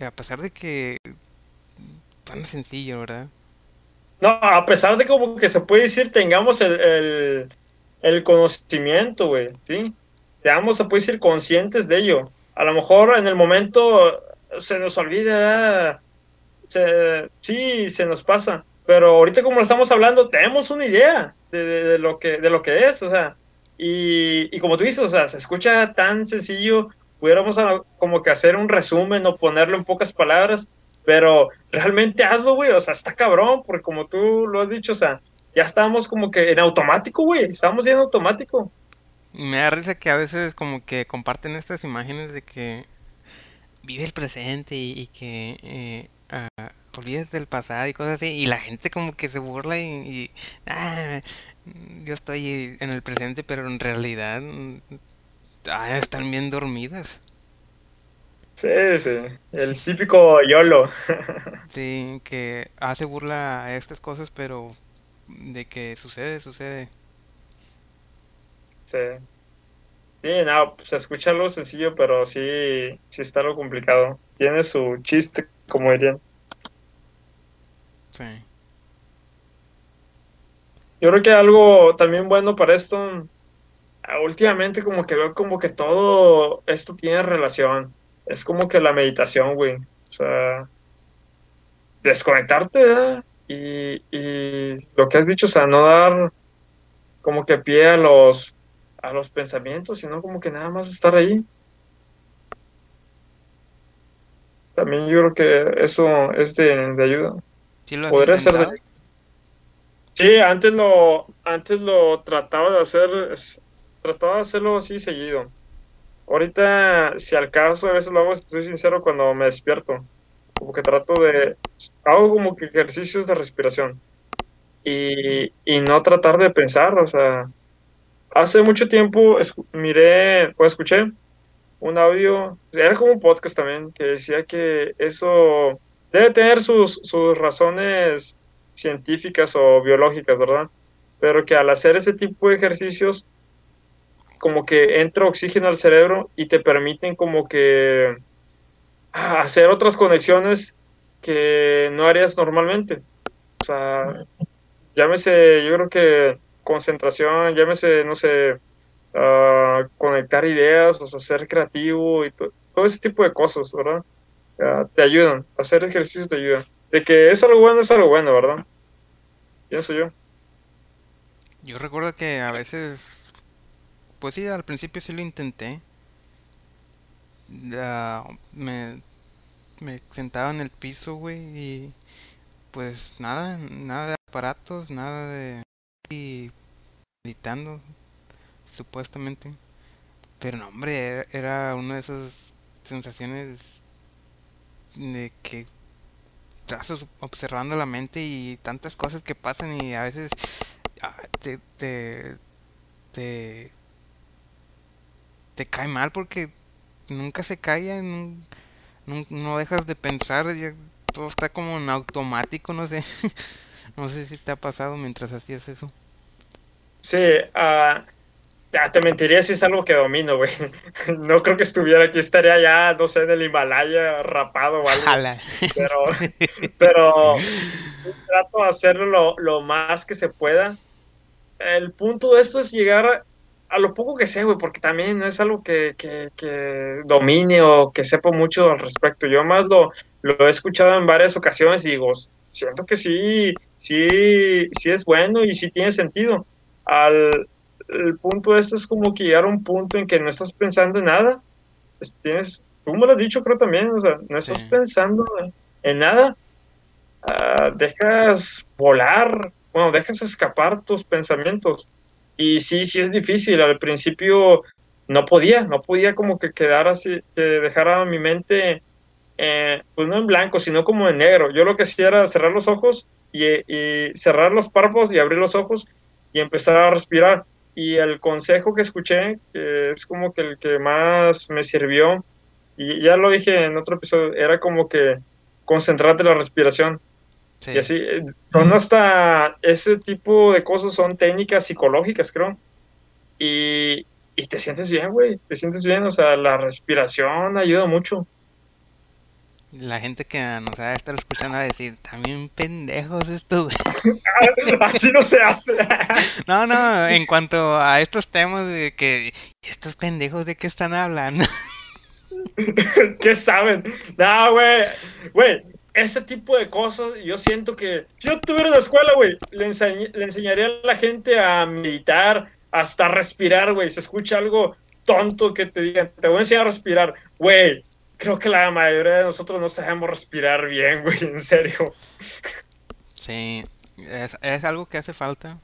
a pesar de que tan sencillo, ¿verdad? No, a pesar de como que se puede decir, tengamos el, el, conocimiento, güey, ¿sí? Seamos, se puede decir, conscientes de ello. A lo mejor en el momento se nos olvida, se, sí, se nos pasa, pero ahorita como lo estamos hablando, tenemos una idea de, lo, que, de lo que es, o sea, y, y, como tú dices, o sea, se escucha tan sencillo, pudiéramos como que hacer un resumen o ponerlo en pocas palabras, pero realmente hazlo, güey, o sea, está cabrón, porque como tú lo has dicho, o sea, ya estamos como que en automático, güey, estamos ya en automático. Me da risa que a veces como que comparten estas imágenes de que vive el presente y, que eh, uh, olvides del pasado y cosas así, y la gente como que se burla y, ah, yo estoy en el presente, pero en realidad ah, están bien dormidas. Sí, sí, el típico YOLO. (laughs) sí, que hace burla a estas cosas, pero de que sucede, sucede. Sí. Sí, no, pues escucha algo sencillo, pero sí, sí está algo complicado. Tiene su chiste, como dirían. Sí. Yo creo que algo también bueno para esto, últimamente como que veo como que todo esto tiene relación. Es como que la meditación, güey. O sea, desconectarte, ¿verdad? Y, y lo que has dicho, o sea, no dar como que pie a los a los pensamientos, sino como que nada más estar ahí. También yo creo que eso es de, de ayuda. ¿Sí lo has Podría ser de... Sí, antes lo, antes lo trataba de hacer, trataba de hacerlo así seguido. Ahorita, si al caso, a veces lo hago, soy sincero, cuando me despierto. Como que trato de, hago como que ejercicios de respiración. Y, y no tratar de pensar, o sea, hace mucho tiempo miré o escuché un audio, era como un podcast también, que decía que eso debe tener sus, sus razones científicas o biológicas, ¿verdad? Pero que al hacer ese tipo de ejercicios, como que entra oxígeno al cerebro y te permiten como que hacer otras conexiones que no harías normalmente. O sea, llámese, yo creo que concentración, llámese, no sé, ah, conectar ideas, o sea, ser creativo y to- todo ese tipo de cosas, ¿verdad? Ah, te ayudan, hacer ejercicio te ayuda. De que es algo bueno, es algo bueno, ¿verdad? Pienso yo. Yo recuerdo que a veces, pues sí, al principio sí lo intenté. Me, me sentaba en el piso, güey, y pues nada, nada de aparatos, nada de... y meditando, supuestamente. Pero no, hombre, era, una de esas sensaciones de que estás observando la mente y tantas cosas que pasan y a veces ah, te, te, te cae mal porque nunca se calla, nun- no, dejas de pensar, ya todo está como en automático, no sé, (laughs) no sé si te ha pasado mientras hacías eso. Sí, ya te mentiría si es algo que domino, güey. (laughs) No creo que estuviera aquí, estaría ya, no sé, en el Himalaya rapado o algo. Jala. Pero, (laughs) pero trato de hacerlo lo, lo más que se pueda. El punto de esto es llegar a lo poco que sé, güey, porque también no es algo que, que, que, domine o que sepa mucho al respecto. Yo más lo, lo he escuchado en varias ocasiones y digo, siento que sí, sí, sí es bueno y sí tiene sentido. Al el punto de esto es como que llegar a un punto en que no estás pensando en nada. Tienes, tú me lo has dicho, creo también, o sea, no estás pensando en, nada. Uh, dejas volar, bueno, dejas escapar tus pensamientos. Y sí, sí es difícil. Al principio no podía, no podía como que quedar así, que dejara mi mente, eh, pues no en blanco, sino como en negro. Yo lo que hacía era cerrar los ojos y, cerrar los párpados y abrir los ojos y empezar a respirar. Y el consejo que escuché, que es como que el que más me sirvió, y ya lo dije en otro episodio, era como que concentrarte en la respiración. Y así, eh, son hasta ese tipo de cosas, son técnicas psicológicas, creo. Y, y te sientes bien, güey, te sientes bien, o sea, la respiración ayuda mucho. La gente que nos va a estar escuchando va a decir, también pendejos estos. (laughs) Así no se hace. (laughs) no, no, en cuanto a estos temas de que estos pendejos de qué están hablando. (laughs) ¿Qué saben? No, güey. Güey, ese tipo de cosas, yo siento que si yo tuviera una escuela, güey, le, le enseñaría a la gente a meditar, hasta respirar, güey. Se escucha algo tonto que te digan, te voy a enseñar a respirar, güey creo que la mayoría de nosotros no sabemos respirar bien, (laughs) güey, en serio. Sí, es, algo que hace falta.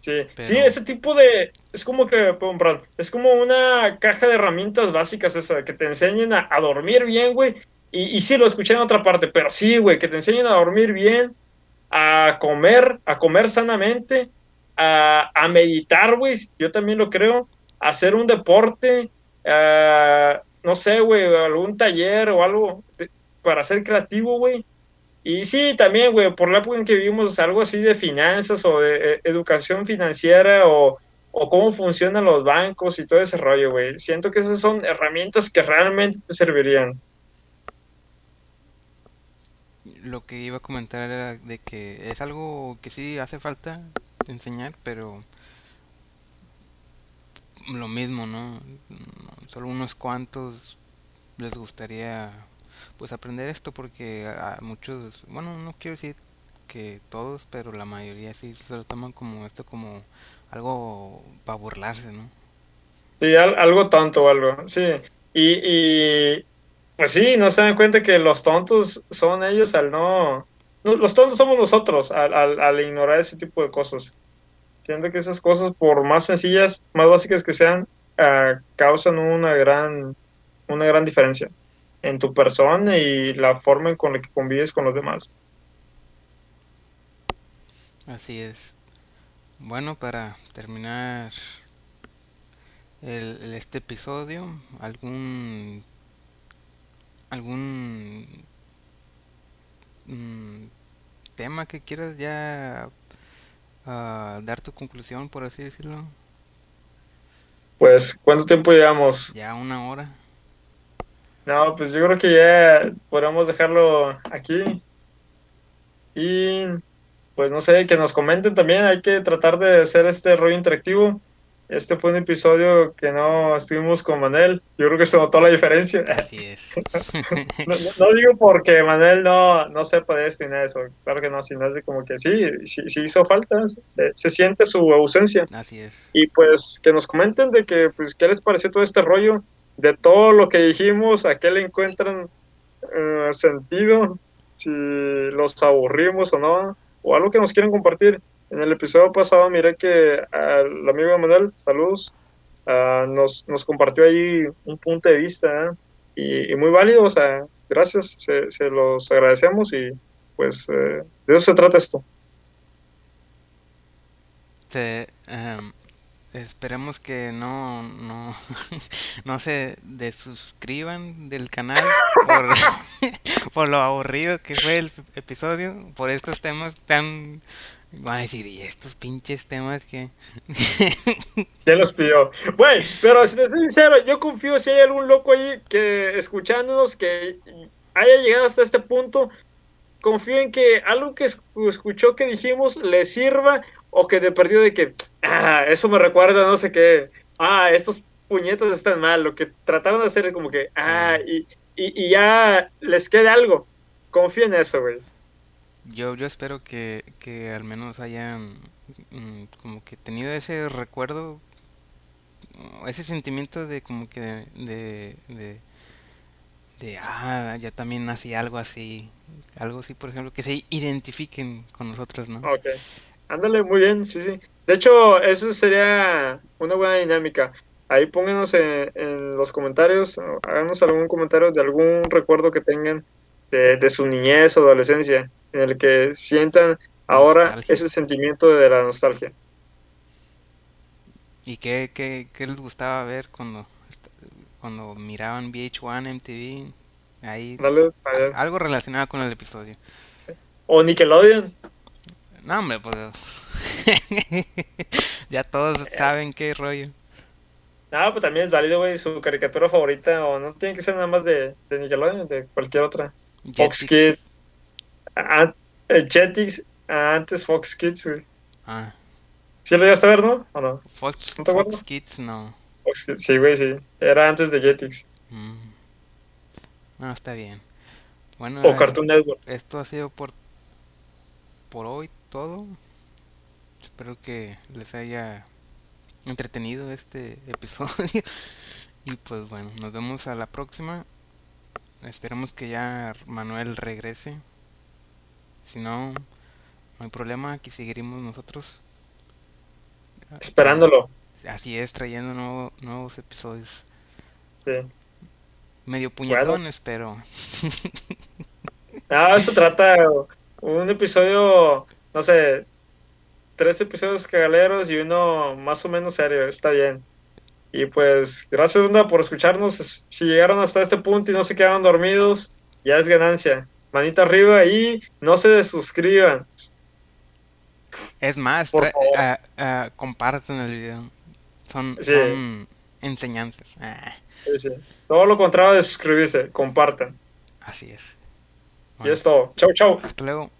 Sí, sí, ese tipo de... Es como que, perdón, es como una caja de herramientas básicas esa, que te enseñen a, dormir bien, güey. Y, y, sí, lo escuché en otra parte, pero sí, güey, que te enseñen a dormir bien, a comer, a comer sanamente, a, a meditar, güey, yo también lo creo, a hacer un deporte, a no sé, güey, algún taller o algo para ser creativo, güey. Y sí, también, güey, por la época en que vivimos, algo así de finanzas o de eh, educación financiera o, o cómo funcionan los bancos y todo ese rollo, güey. Siento que esas son herramientas que realmente te servirían. Lo que iba a comentar era de que es algo que sí hace falta enseñar, pero lo mismo, ¿no? Solo unos cuantos les gustaría pues aprender esto porque a muchos, bueno, no quiero decir que todos, pero la mayoría sí se lo toman como esto como algo para burlarse, ¿no? Sí, algo tonto o algo, sí. Y, y pues sí, no se dan cuenta que los tontos son ellos al no... los tontos somos nosotros al, al, al ignorar ese tipo de cosas. Siento que esas cosas, por más sencillas, más básicas que sean, uh, causan una gran, una gran diferencia en tu persona y la forma en con la que convives con los demás. Así es. Bueno, para terminar el, este episodio, algún algún mm, tema que quieras ya a dar tu conclusión, por así decirlo? Pues, ¿cuánto tiempo llevamos? Ya una hora. No, pues yo creo que ya podemos dejarlo aquí. Y pues no sé, que nos comenten también, hay que tratar de hacer este rollo interactivo. Este fue un episodio que no estuvimos con Manel. Yo creo que se notó la diferencia. Así es. (laughs) no, digo porque Manel no, no sepa de esto y nada de eso. Claro que no, sino es de como que sí, sí, hizo falta. Se, siente su ausencia. Así es. Y pues que nos comenten de que, pues, qué les pareció todo este rollo. De todo lo que dijimos, a qué le encuentran eh, sentido. Si los aburrimos o no. O algo que nos quieren compartir. En el episodio pasado miré que el amigo Manuel, saludos, ah, nos, nos, compartió ahí un punto de vista y, muy válido, o sea, gracias, se, se los agradecemos y pues eh, de eso se trata esto. Te, em, esperemos que no, no, (laughs) no se desuscriban del canal por, (laughs) por lo aburrido que fue el episodio, por estos temas tan Van a decir, ¿y estos pinches temas que.? ¿Quién (laughs) los pidió? Güey, pero si te soy sincero, yo confío si hay algún loco ahí que escuchándonos que haya llegado hasta este punto. Confío en que algo que escuchó que dijimos le sirva o que de perdido de que, ah, eso me recuerda no sé qué, ah, estos puñetas están mal, lo que trataron de hacer es como que, ah, y, y, y ya les quede algo. Confía en eso, güey. Yo, yo espero que, que al menos hayan mm, como que tenido ese recuerdo, ese sentimiento de como que de, de, de, ah, ya también hacía algo así, algo así, por ejemplo, que se identifiquen con nosotros, ¿no? Ok. Ándale, muy bien, sí, sí. De hecho, eso sería una buena dinámica. Ahí pónganos en, en los comentarios, háganos algún comentario de algún recuerdo que tengan de, de su niñez o adolescencia, en el que sientan ahora Nostalgia. ese sentimiento de la nostalgia. ¿Y qué, qué, qué les gustaba ver cuando, cuando miraban VH1, MTV? Ahí, Dale, a algo relacionado con el episodio. O Nickelodeon. No, hombre, pues. (laughs) ya todos saben qué rollo. Ah, pues también es válido, güey, su caricatura favorita, o no tiene que ser nada más de, de Nickelodeon, de cualquier otra. Fox. Kids, Jetix, antes Fox Kids, güey. Ah, ¿Sí lo llegaste a ver, no? ¿O no? Fox, Kids, no. Fox Kids, sí, güey, sí. Era antes de Jetix. Mm. No, está bien. Bueno, O es- Cartoon Network. esto ha sido por, por hoy todo. Espero que les haya entretenido este (laughs) episodio. Y pues bueno, nos vemos a la próxima. Esperemos que ya Manuel regrese. Si no, no hay problema, aquí seguiremos nosotros. Esperándolo. Así es, trayendo nuevo- nuevos episodios. Sí. Medio puñetones, pero Ah, eso (laughs) trata un episodio, no sé, tres episodios cagaleros y uno más o menos serio, está bien. Y pues, gracias Onda por escucharnos. Es- Si llegaron hasta este punto y no se quedaron dormidos, ya es ganancia. Manita arriba y no se desuscriban. es más, ah, compartan el video. Son, Sí. son enseñantes. Ah, Sí, sí. Todo lo contrario de suscribirse, compartan. así es. Y es todo. Chau, chau. hasta luego.